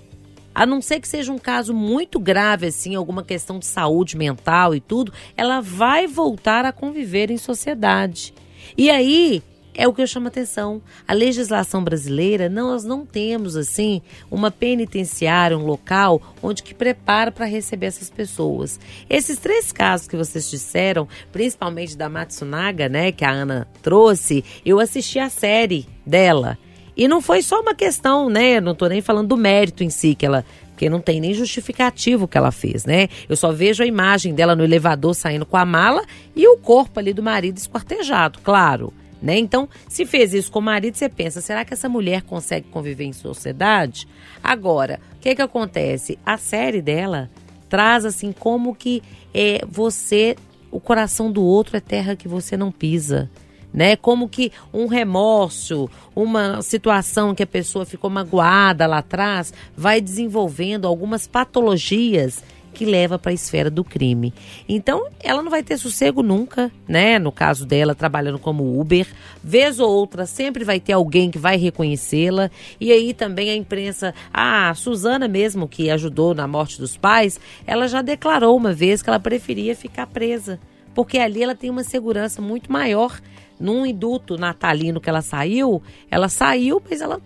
a não ser que seja um caso muito grave, assim, alguma questão de saúde mental e tudo, ela vai voltar a conviver em sociedade. E aí, é o que eu chamo a atenção. A legislação brasileira, não, nós não temos assim uma penitenciária, um local onde que prepara para receber essas pessoas. Esses três casos que vocês disseram, principalmente da Matsunaga, né, que a Ana trouxe, eu assisti a série dela. E não foi só uma questão, né? Não tô nem falando do mérito em si que ela porque não tem nem justificativo que ela fez, né? Eu só vejo a imagem dela no elevador saindo com a mala e o corpo ali do marido esquartejado, claro. Né? Então, se fez isso com o marido, você pensa, será que essa mulher consegue conviver em sociedade? Agora, o que que acontece? A série dela traz assim como que é você, o coração do outro é terra que você não pisa né? Como que um remorso, uma situação que a pessoa ficou magoada lá atrás, vai desenvolvendo algumas patologias que leva para a esfera do crime. Então, ela não vai ter sossego nunca, né? No caso dela, trabalhando como Uber, vez ou outra sempre vai ter alguém que vai reconhecê-la. E aí também a imprensa, ah, a Suzana mesmo que ajudou na morte dos pais, ela já declarou uma vez que ela preferia ficar presa, porque ali ela tem uma segurança muito maior num induto natalino que ela saiu, ela saiu, mas ela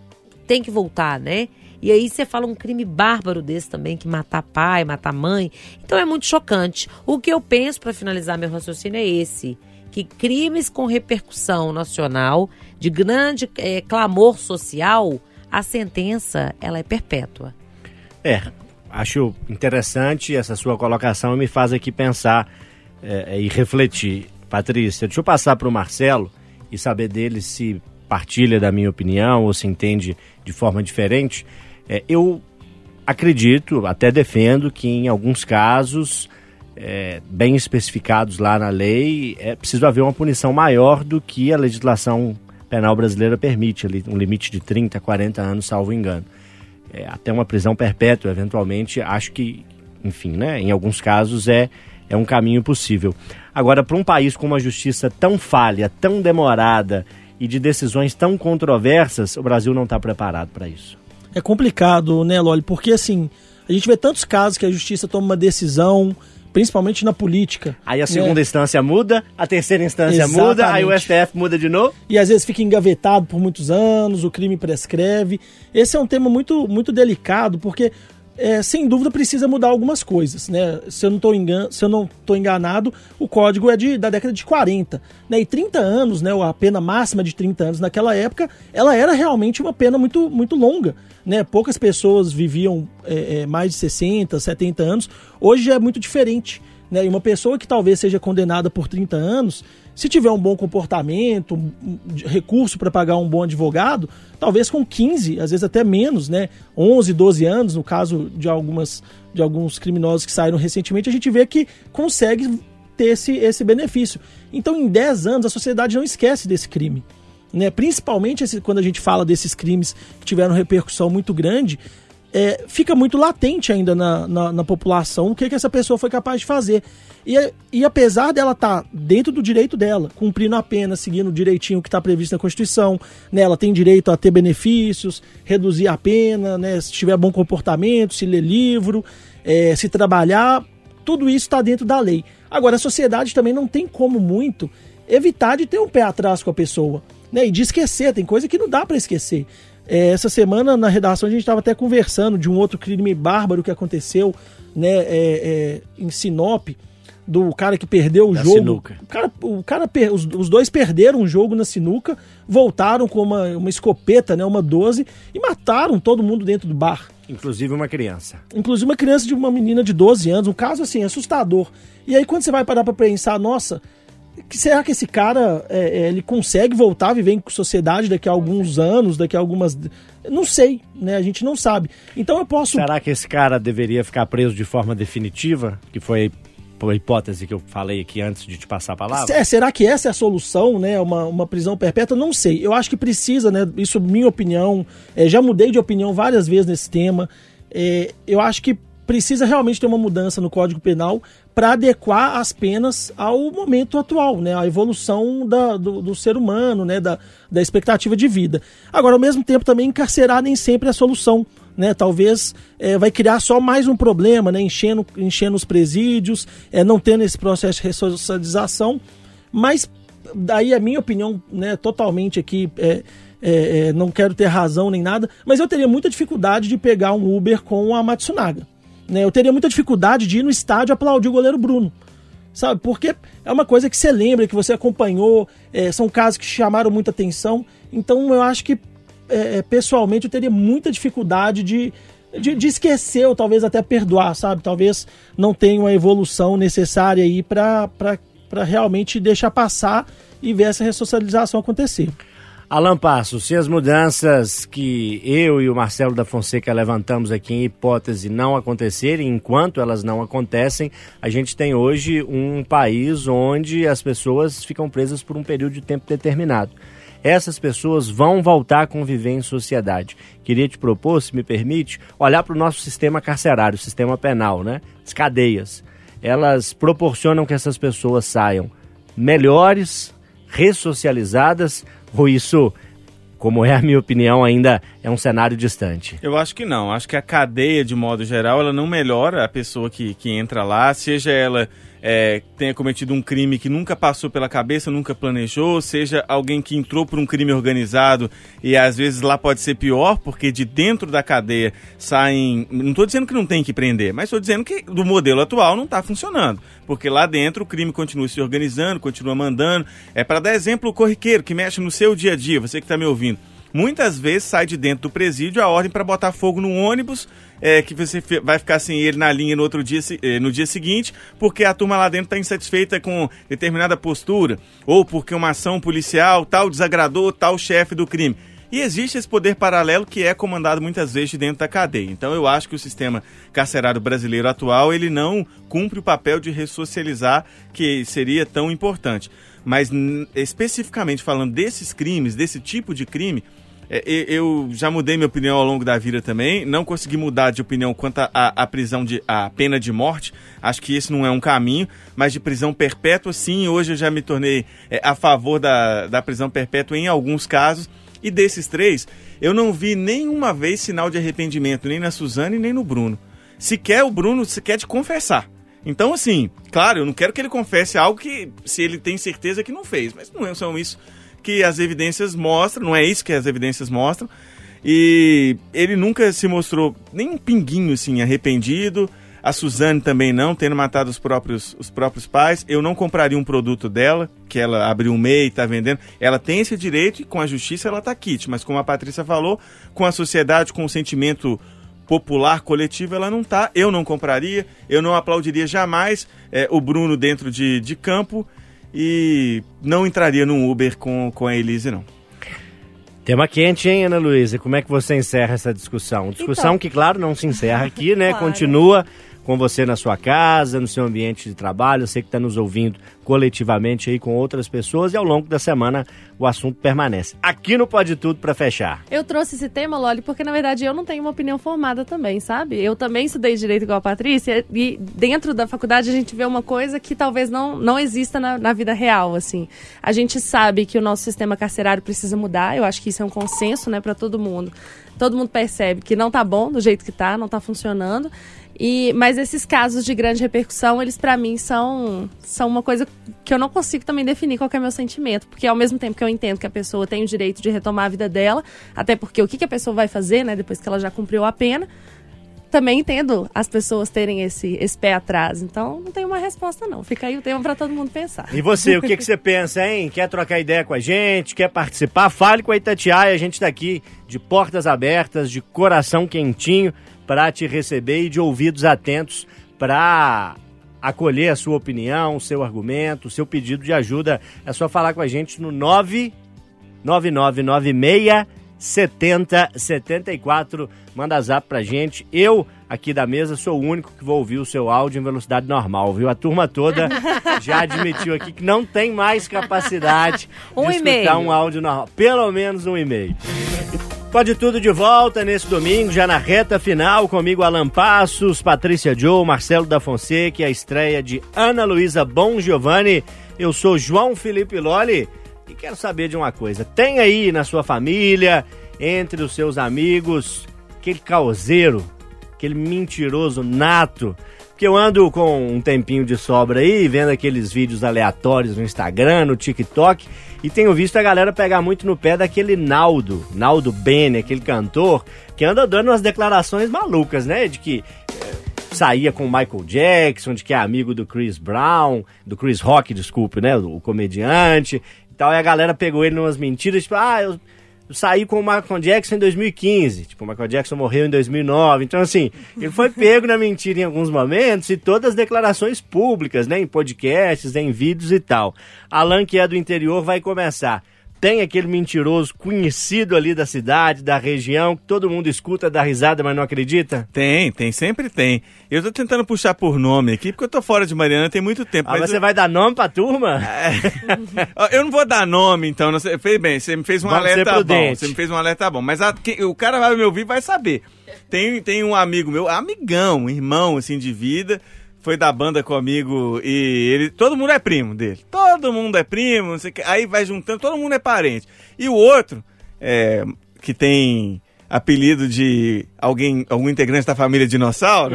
tem que voltar, né? E aí você fala um crime bárbaro desse também, que matar pai, matar mãe. Então é muito chocante. O que eu penso para finalizar meu raciocínio é esse: que crimes com repercussão nacional, de grande é, clamor social, a sentença ela é perpétua. É, acho interessante essa sua colocação e me faz aqui pensar é, e refletir. Patrícia, deixa eu passar para o Marcelo e saber dele se partilha da minha opinião ou se entende de forma diferente. É, eu acredito, até defendo que em alguns casos, é, bem especificados lá na lei, é preciso haver uma punição maior do que a legislação penal brasileira permite, ali, um limite de 30, 40 anos, salvo engano. É, até uma prisão perpétua, eventualmente, acho que, enfim, né, em alguns casos é, é um caminho possível. Agora, para um país com uma justiça tão falha, tão demorada e de decisões tão controversas, o Brasil não está preparado para isso. É complicado, né, Loli? Porque assim, a gente vê tantos casos que a justiça toma uma decisão, principalmente na política. Aí a segunda né? instância muda, a terceira instância Exatamente. muda, aí o STF muda de novo. E às vezes fica engavetado por muitos anos, o crime prescreve. Esse é um tema muito, muito delicado, porque é, sem dúvida precisa mudar algumas coisas, né? Se eu não estou engan enganado, o código é de, da década de 40, né? E 30 anos, né? A pena máxima de 30 anos naquela época, ela era realmente uma pena muito, muito longa, né? Poucas pessoas viviam é, é, mais de 60, 70 anos. Hoje é muito diferente, né? E uma pessoa que talvez seja condenada por 30 anos, se tiver um bom comportamento, um recurso para pagar um bom advogado, talvez com 15, às vezes até menos, né? 11, 12 anos, no caso de algumas de alguns criminosos que saíram recentemente, a gente vê que consegue ter esse, esse benefício. Então, em 10 anos, a sociedade não esquece desse crime. Né? Principalmente esse, quando a gente fala desses crimes que tiveram repercussão muito grande, é, fica muito latente ainda na, na, na, população o que, que essa pessoa foi capaz de fazer. E, e apesar dela estar tá dentro do direito dela, cumprindo a pena, seguindo direitinho o que está previsto na Constituição, né, ela tem direito a ter benefícios, reduzir a pena, né, se tiver bom comportamento, se ler livro, é, se trabalhar, tudo isso está dentro da lei. Agora, a sociedade também não tem como muito evitar de ter um pé atrás com a pessoa. Né, e de esquecer, tem coisa que não dá para esquecer. É, essa semana na redação a gente estava até conversando de um outro crime bárbaro que aconteceu né, é, é, em Sinop, do cara que perdeu o Da jogo. sinuca. O cara, o cara per- os, os dois perderam um jogo na sinuca, voltaram com uma, uma escopeta, né, uma 12, e mataram todo mundo dentro do bar. Inclusive uma criança. Inclusive uma criança de uma menina de 12 anos, um caso assim, assustador. E aí quando você vai parar pra pensar, nossa, será que esse cara é, é, ele consegue voltar a viver em sociedade daqui a alguns anos, daqui a algumas. Não sei, né? A gente não sabe. Então eu posso. Será que esse cara deveria ficar preso de forma definitiva? Que foi a hipótese que eu falei aqui antes de te passar a palavra? É, será que essa é a solução, né? Uma, uma prisão perpétua? Não sei. Eu acho que precisa, né? Isso é minha opinião. É, já mudei de opinião várias vezes nesse tema. É, eu acho que precisa realmente ter uma mudança no Código Penal para adequar as penas ao momento atual, né? A evolução da, do, do ser humano, né? Da, da expectativa de vida. Agora, ao mesmo tempo, também encarcerar nem sempre é a solução. Né, talvez é, vai criar só mais um problema, né, enchendo, enchendo os presídios, é, não tendo esse processo de ressocialização, mas daí a minha opinião, né, totalmente aqui, é, é, é, não quero ter razão nem nada, mas eu teria muita dificuldade de pegar um Uber com a Matsunaga. Né, eu teria muita dificuldade de ir no estádio aplaudir o goleiro Bruno. Sabe? Porque é uma coisa que você lembra, que você acompanhou, é, são casos que chamaram muita atenção. Então eu acho que, é, pessoalmente, eu teria muita dificuldade de, de, de esquecer ou talvez até perdoar, sabe? Talvez não tenha uma evolução necessária aí para realmente deixar passar e ver essa ressocialização acontecer. Alan Passo, se as mudanças que eu e o Marcelo da Fonseca levantamos aqui em hipótese não acontecerem, enquanto elas não acontecem, a gente tem hoje um país onde as pessoas ficam presas por um período de tempo determinado. Essas pessoas vão voltar a conviver em sociedade. Queria te propor, se me permite, olhar para o nosso sistema carcerário, sistema penal, né? As cadeias. Elas proporcionam que essas pessoas saiam melhores, ressocializadas, ou isso, como é a minha opinião, ainda é um cenário distante? Eu acho que não. Acho que a cadeia, de modo geral, ela não melhora a pessoa que, que entra lá, seja ela é, tenha cometido um crime que nunca passou pela cabeça, nunca planejou, seja alguém que entrou por um crime organizado e às vezes lá pode ser pior, porque de dentro da cadeia saem. Não estou dizendo que não tem que prender, mas estou dizendo que do modelo atual não está funcionando. Porque lá dentro o crime continua se organizando, continua mandando. É para dar exemplo o corriqueiro que mexe no seu dia a dia, você que está me ouvindo. Muitas vezes sai de dentro do presídio a ordem para botar fogo no ônibus, é, que você vai ficar sem ele na linha no outro dia, eh, no dia seguinte, porque a turma lá dentro está insatisfeita com determinada postura, ou porque uma ação policial tal desagradou tal chefe do crime. E existe esse poder paralelo que é comandado muitas vezes de dentro da cadeia. Então eu acho que o sistema carcerário brasileiro atual ele não cumpre o papel de ressocializar que seria tão importante. Mas especificamente falando desses crimes, desse tipo de crime, é, eu já mudei minha opinião ao longo da vida também. Não consegui mudar de opinião quanto à à prisão de a pena de morte. Acho que esse não é um caminho, mas de prisão perpétua, sim. Hoje eu já me tornei é, a favor da, da prisão perpétua em alguns casos. E desses três, eu não vi nenhuma vez sinal de arrependimento, nem na Suzane nem no Bruno. Sequer o Bruno sequer de confessar. Então, assim, claro, eu não quero que ele confesse algo que se ele tem certeza que não fez, mas não são isso que as evidências mostram, não é isso que as evidências mostram. E ele nunca se mostrou nem um pinguinho assim arrependido. A Suzane também não, tendo matado os próprios, os próprios pais. Eu não compraria um produto dela, que ela abriu um MEI e está vendendo. Ela tem esse direito e com a justiça ela está quite. Mas como a Patrícia falou, com a sociedade, com o sentimento popular, coletivo, ela não tá. Eu não compraria, eu não aplaudiria jamais é, o Bruno dentro de, de campo e não entraria num Uber com, com a Elise, não. Tema quente, hein, Ana Luísa? Como é que você encerra essa discussão? Discussão Então. que, claro, não se encerra aqui, né? Claro. Continua com você na sua casa, no seu ambiente de trabalho. Você que está nos ouvindo coletivamente aí com outras pessoas e ao longo da semana o assunto permanece. Aqui no Pode Tudo para fechar. Eu trouxe esse tema, Loli, porque na verdade eu não tenho uma opinião formada também, sabe? Eu também estudei direito igual a Patrícia e dentro da faculdade a gente vê uma coisa que talvez não, não exista na, na vida real, assim. A gente sabe que o nosso sistema carcerário precisa mudar, eu acho que isso é um consenso, né, para todo mundo. Todo mundo percebe que não tá bom do jeito que tá, não tá funcionando. E, mas esses casos de grande repercussão, eles para mim são, são uma coisa que eu não consigo também definir qual é meu sentimento. Porque ao mesmo tempo que eu entendo que a pessoa tem o direito de retomar a vida dela, até porque o que, que a pessoa vai fazer, né, depois que ela já cumpriu a pena, também entendo as pessoas terem esse, esse pé atrás. Então não tem uma resposta, não. Fica aí o tema para todo mundo pensar. E você, o que, que você pensa, hein? Quer trocar ideia com a gente? Quer participar? Fale com a Itatiaia. A gente está aqui de portas abertas, de coração quentinho para te receber e de ouvidos atentos para acolher a sua opinião, o seu argumento, o seu pedido de ajuda. É só falar com a gente no 99996 7074. Manda zap pra gente. Eu, aqui da mesa, sou o único que vou ouvir o seu áudio em velocidade normal, viu? A turma toda já admitiu aqui que não tem mais capacidade Um de escutar um áudio normal. Pelo menos um e-mail. Pode tudo de volta nesse domingo, já na reta final, comigo Alan Passos, Patrícia Joe, Marcelo da Fonseca e a estreia de Ana Luísa Bom Giovanni. Eu sou João Felipe Loli e quero saber de uma coisa. Tem aí na sua família, entre os seus amigos, aquele causeiro, aquele mentiroso nato. Porque eu ando com um tempinho de sobra aí, vendo aqueles vídeos aleatórios no Instagram, no TikTok, e tenho visto a galera pegar muito no pé daquele Naldo, Naldo Bene, aquele cantor, que anda dando umas declarações malucas, né? De que eh, saía com o Michael Jackson, de que é amigo do Chris Brown, do Chris Rock, desculpe, né? O comediante e tal. E a galera pegou ele numas mentiras, tipo, ah, eu saí com o Michael Jackson em 2015. Tipo, o Michael Jackson morreu em 2009. Então, assim, ele foi pego na mentira em alguns momentos e todas as declarações públicas, né? Em podcasts, em vídeos e tal. Alan, que é do interior, vai começar. Tem aquele mentiroso conhecido ali da cidade, da região, que todo mundo escuta, dá risada, mas não acredita? Tem, tem, sempre tem. Eu tô tentando puxar por nome aqui, porque eu tô fora de Mariana tem muito tempo. Ah, mas você eu, vai dar nome pra turma? Ó, eu não vou dar nome, então. Não sei, fez bem, você me fez um Vamos alerta bom. Você me fez um alerta bom. Mas a- que- o cara vai me ouvir e vai saber. Tem, tem um amigo meu, amigão, irmão, assim, de vida. Foi da banda comigo e ele. Todo mundo é primo dele. Todo mundo é primo, não sei o que. Aí vai juntando, todo mundo é parente. E o outro, é, que tem apelido de alguém, algum integrante da família dinossauro,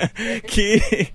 que,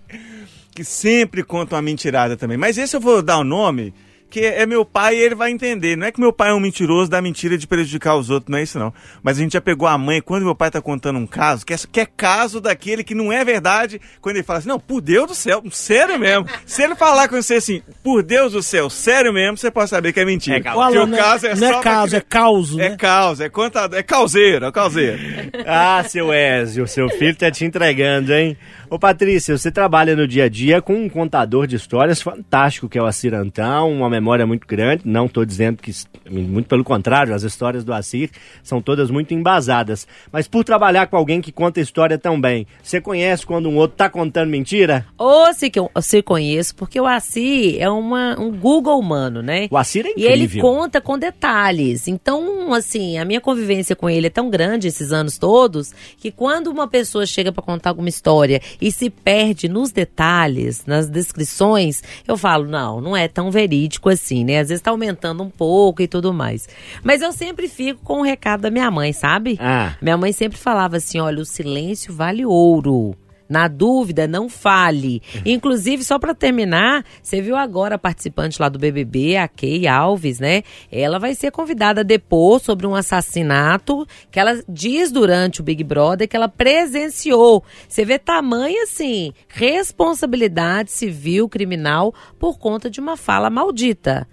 que sempre conta uma mentirada também. Mas esse eu vou dar o nome, que é meu pai e ele vai entender. Não é que meu pai é um mentiroso da mentira de prejudicar os outros, não é isso não. Mas a gente já pegou a mãe, quando meu pai tá contando um caso, que é, que é caso daquele que não é verdade, quando ele fala assim, não, por Deus do céu, sério mesmo. Se ele falar com você assim, por Deus do céu, sério mesmo, você pode saber que é mentira. É caos. O Porque Alan, o não caso é não só é caso, é daquele- causo, É né? causa, é contador, é causeiro, é causeiro. Ah, seu Ezio, seu filho tá te entregando, hein? Ô Patrícia, você trabalha no dia a dia com um contador de histórias fantástico, que é o Assir Antão, uma memória muito grande, não tô dizendo que, muito pelo contrário, as histórias do Assir são todas muito embasadas. Mas por trabalhar com alguém que conta história tão bem, você conhece quando um outro tá contando mentira? Ou se, que eu, se conheço, porque o Assi é uma, um Google humano, né? O Assir é E ele incrível. conta com detalhes. Então, assim, a minha convivência com ele é tão grande esses anos todos que quando uma pessoa chega pra contar alguma história e se perde nos detalhes, nas descrições, eu falo, não, não é tão verídico assim, né? Às vezes tá aumentando um pouco e tudo mais. Mas eu sempre fico com o recado da minha mãe, sabe? Ah. Minha mãe sempre falava assim: olha, o silêncio vale ouro. Na dúvida, não fale. Inclusive, só para terminar, você viu agora a participante lá do BBB, a Kay Alves, né? Ela vai ser convidada a depor sobre um assassinato que ela diz durante o Big Brother que ela presenciou. Você vê tamanho assim, responsabilidade civil criminal por conta de uma fala maldita.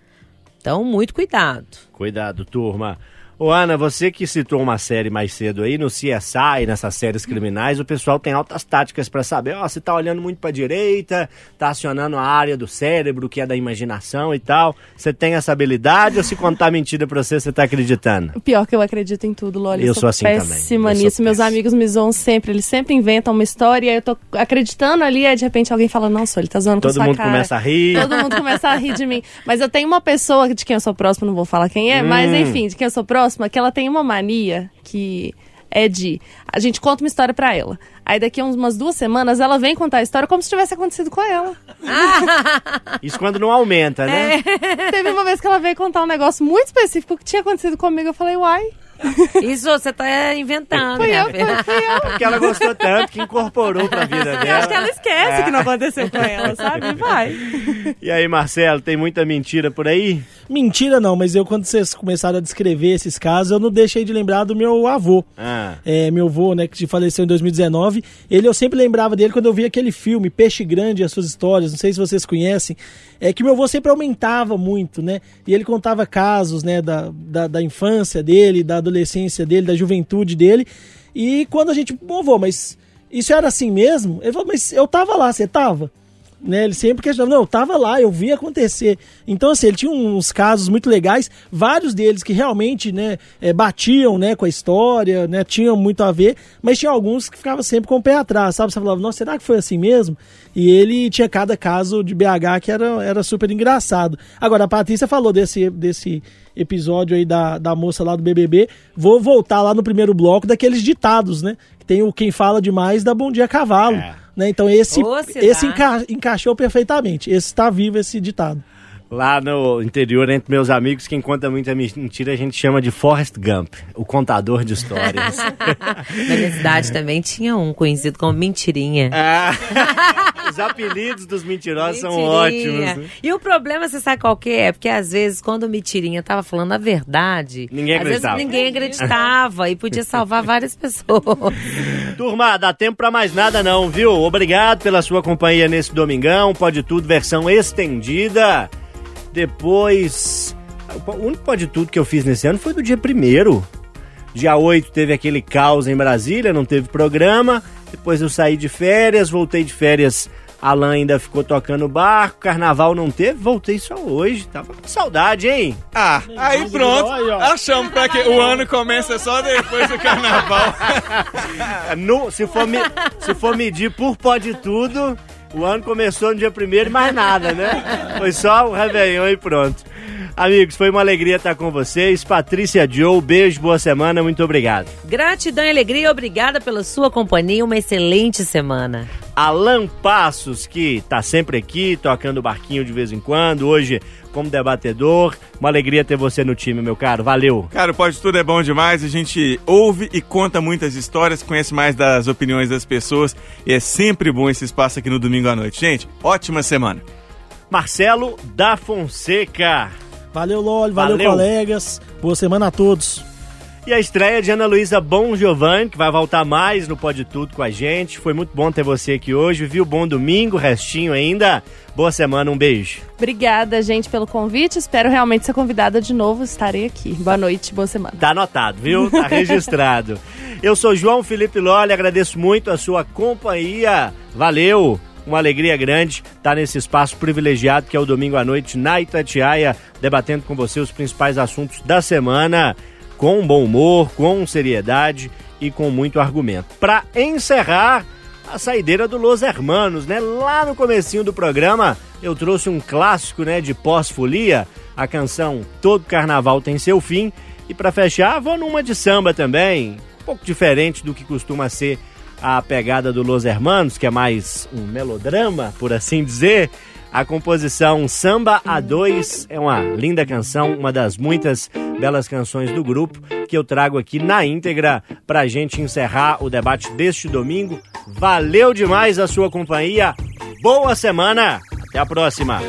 Então, muito cuidado. Cuidado, turma. Ô, Ana, você que citou uma série mais cedo aí, no CSI, nessas séries criminais, o pessoal tem altas táticas pra saber, ó, você tá olhando muito pra direita, tá acionando a área do cérebro, que é da imaginação e tal. Você tem essa habilidade ou se contar mentira pra você, você tá acreditando? Pior que eu acredito em tudo, Loli. Eu sou assim também. péssima sou nisso. Meus péssimo. amigos me zoam sempre. Eles sempre inventam uma história e aí eu tô acreditando ali, aí de repente alguém fala, não, sou ele tá zoando com Todo sua mundo cara. começa a rir. Todo mundo começa a rir de mim. Mas eu tenho uma pessoa de quem eu sou próxima, não vou falar quem é, mas Hum. enfim, de quem eu sou próxima, que ela tem uma mania que é de. A gente conta uma história pra ela. Aí daqui a umas duas semanas ela vem contar a história como se tivesse acontecido com ela. Isso quando não aumenta, né? Teve uma vez que ela veio contar um negócio muito específico que tinha acontecido comigo. Eu falei, uai. Isso você tá inventando, Fui minha eu, fui eu. Porque ela gostou tanto que incorporou pra vida dela. Eu acho que ela esquece É. que não aconteceu com ela, sabe? E vai. E aí, Marcelo, tem muita mentira por aí? Mentira não, mas eu quando vocês começaram a descrever esses casos, eu não deixei de lembrar do meu avô. Ah. É, meu avô, né, que faleceu em 2019, ele eu sempre lembrava dele quando eu via aquele filme Peixe Grande e as suas histórias, não sei se vocês conhecem, é que meu avô sempre aumentava muito, né? E ele contava casos, né, da, da, da infância dele, da adolescência dele, da juventude dele. E quando a gente, bom, avô, mas isso era assim mesmo? Ele falou, mas eu tava lá, você tava? Né, ele sempre questionava, não, eu tava lá, eu vi acontecer. Então, assim, ele tinha uns casos muito legais, vários deles que realmente, né, eh, batiam, né, com a história, né, tinham muito a ver, mas tinha alguns que ficavam sempre com o pé atrás, sabe? Você falava, nossa, será que foi assim mesmo? E ele tinha cada caso de BH que era, era super engraçado. Agora, a Patrícia falou desse, desse episódio aí da, da moça lá do BBB, vou voltar lá no primeiro bloco daqueles ditados, né? Que tem o quem fala demais dá bom dia cavalo. É. Né? Então esse, Ô, se esse enca- encaixou perfeitamente. Esse está vivo, esse ditado. Lá no interior, entre meus amigos, quem conta muita mentira, a gente chama de Forrest Gump, o contador de histórias. Na minha cidade também tinha um conhecido como Mentirinha. Ah, os apelidos dos mentirosos são ótimos. né? E o problema, você sabe qual que é? Porque às vezes, quando o Mentirinha tava falando a verdade, Ninguém às vezes acreditava. ninguém acreditava e podia salvar várias pessoas. Turma, dá tempo pra mais nada não, viu? Obrigado pela sua companhia nesse domingão, pode tudo, versão estendida. Depois, o único pode tudo que eu fiz nesse ano foi do dia primeiro. Dia 8 teve aquele caos em Brasília, não teve programa. Depois eu saí de férias, voltei de férias. Alan ainda ficou tocando barco, carnaval não teve, voltei só hoje. Tava com saudade, hein? Ah, aí pronto. Achamos pra que o ano começa só depois do carnaval. No- se, for me- se for medir por pode tudo, o ano começou no dia primeiro e mais nada, né? Foi só o Réveillon e pronto. Amigos, foi uma alegria estar com vocês. Patrícia Joe, beijo, boa semana, muito obrigado. Gratidão e alegria, obrigada pela sua companhia, uma excelente semana. Alan Passos, que tá sempre aqui, tocando barquinho de vez em quando, hoje como debatedor. Uma alegria ter você no time, meu caro. Valeu. Cara, o Pode Tudo é bom demais. A gente ouve e conta muitas histórias, conhece mais das opiniões das pessoas. E é sempre bom esse espaço aqui no domingo à noite. Gente, ótima semana. Marcelo da Fonseca. Valeu, Loli, valeu, Valeu. colegas. Boa semana a todos. E a estreia de Ana Luísa Bom Giovanni, que vai voltar mais no Pode Tudo com a gente. Foi muito bom ter você aqui hoje. Viu? Bom domingo, restinho ainda. Boa semana, um beijo. Obrigada, gente, pelo convite. Espero realmente ser convidada de novo. Estarei aqui. Boa noite, boa semana. Tá anotado, viu? Tá registrado. Eu sou João Felipe Lolli, agradeço muito a sua companhia. Valeu! Uma alegria grande estar nesse espaço privilegiado que é o domingo à noite na Itatiaia, debatendo com você os principais assuntos da semana, com bom humor, com seriedade e com muito argumento. Para encerrar, a saideira do Los Hermanos, né? Lá no comecinho do programa, eu trouxe um clássico, né, de pós-folia, a canção Todo Carnaval Tem Seu Fim, e para fechar, vou numa de samba também, um pouco diferente do que costuma ser a pegada do Los Hermanos, que é mais um melodrama, por assim dizer. A composição Samba A2 é uma linda canção, uma das muitas belas canções do grupo que eu trago aqui na íntegra pra gente encerrar o debate deste domingo Valeu demais a sua companhia. Boa semana. Até a próxima.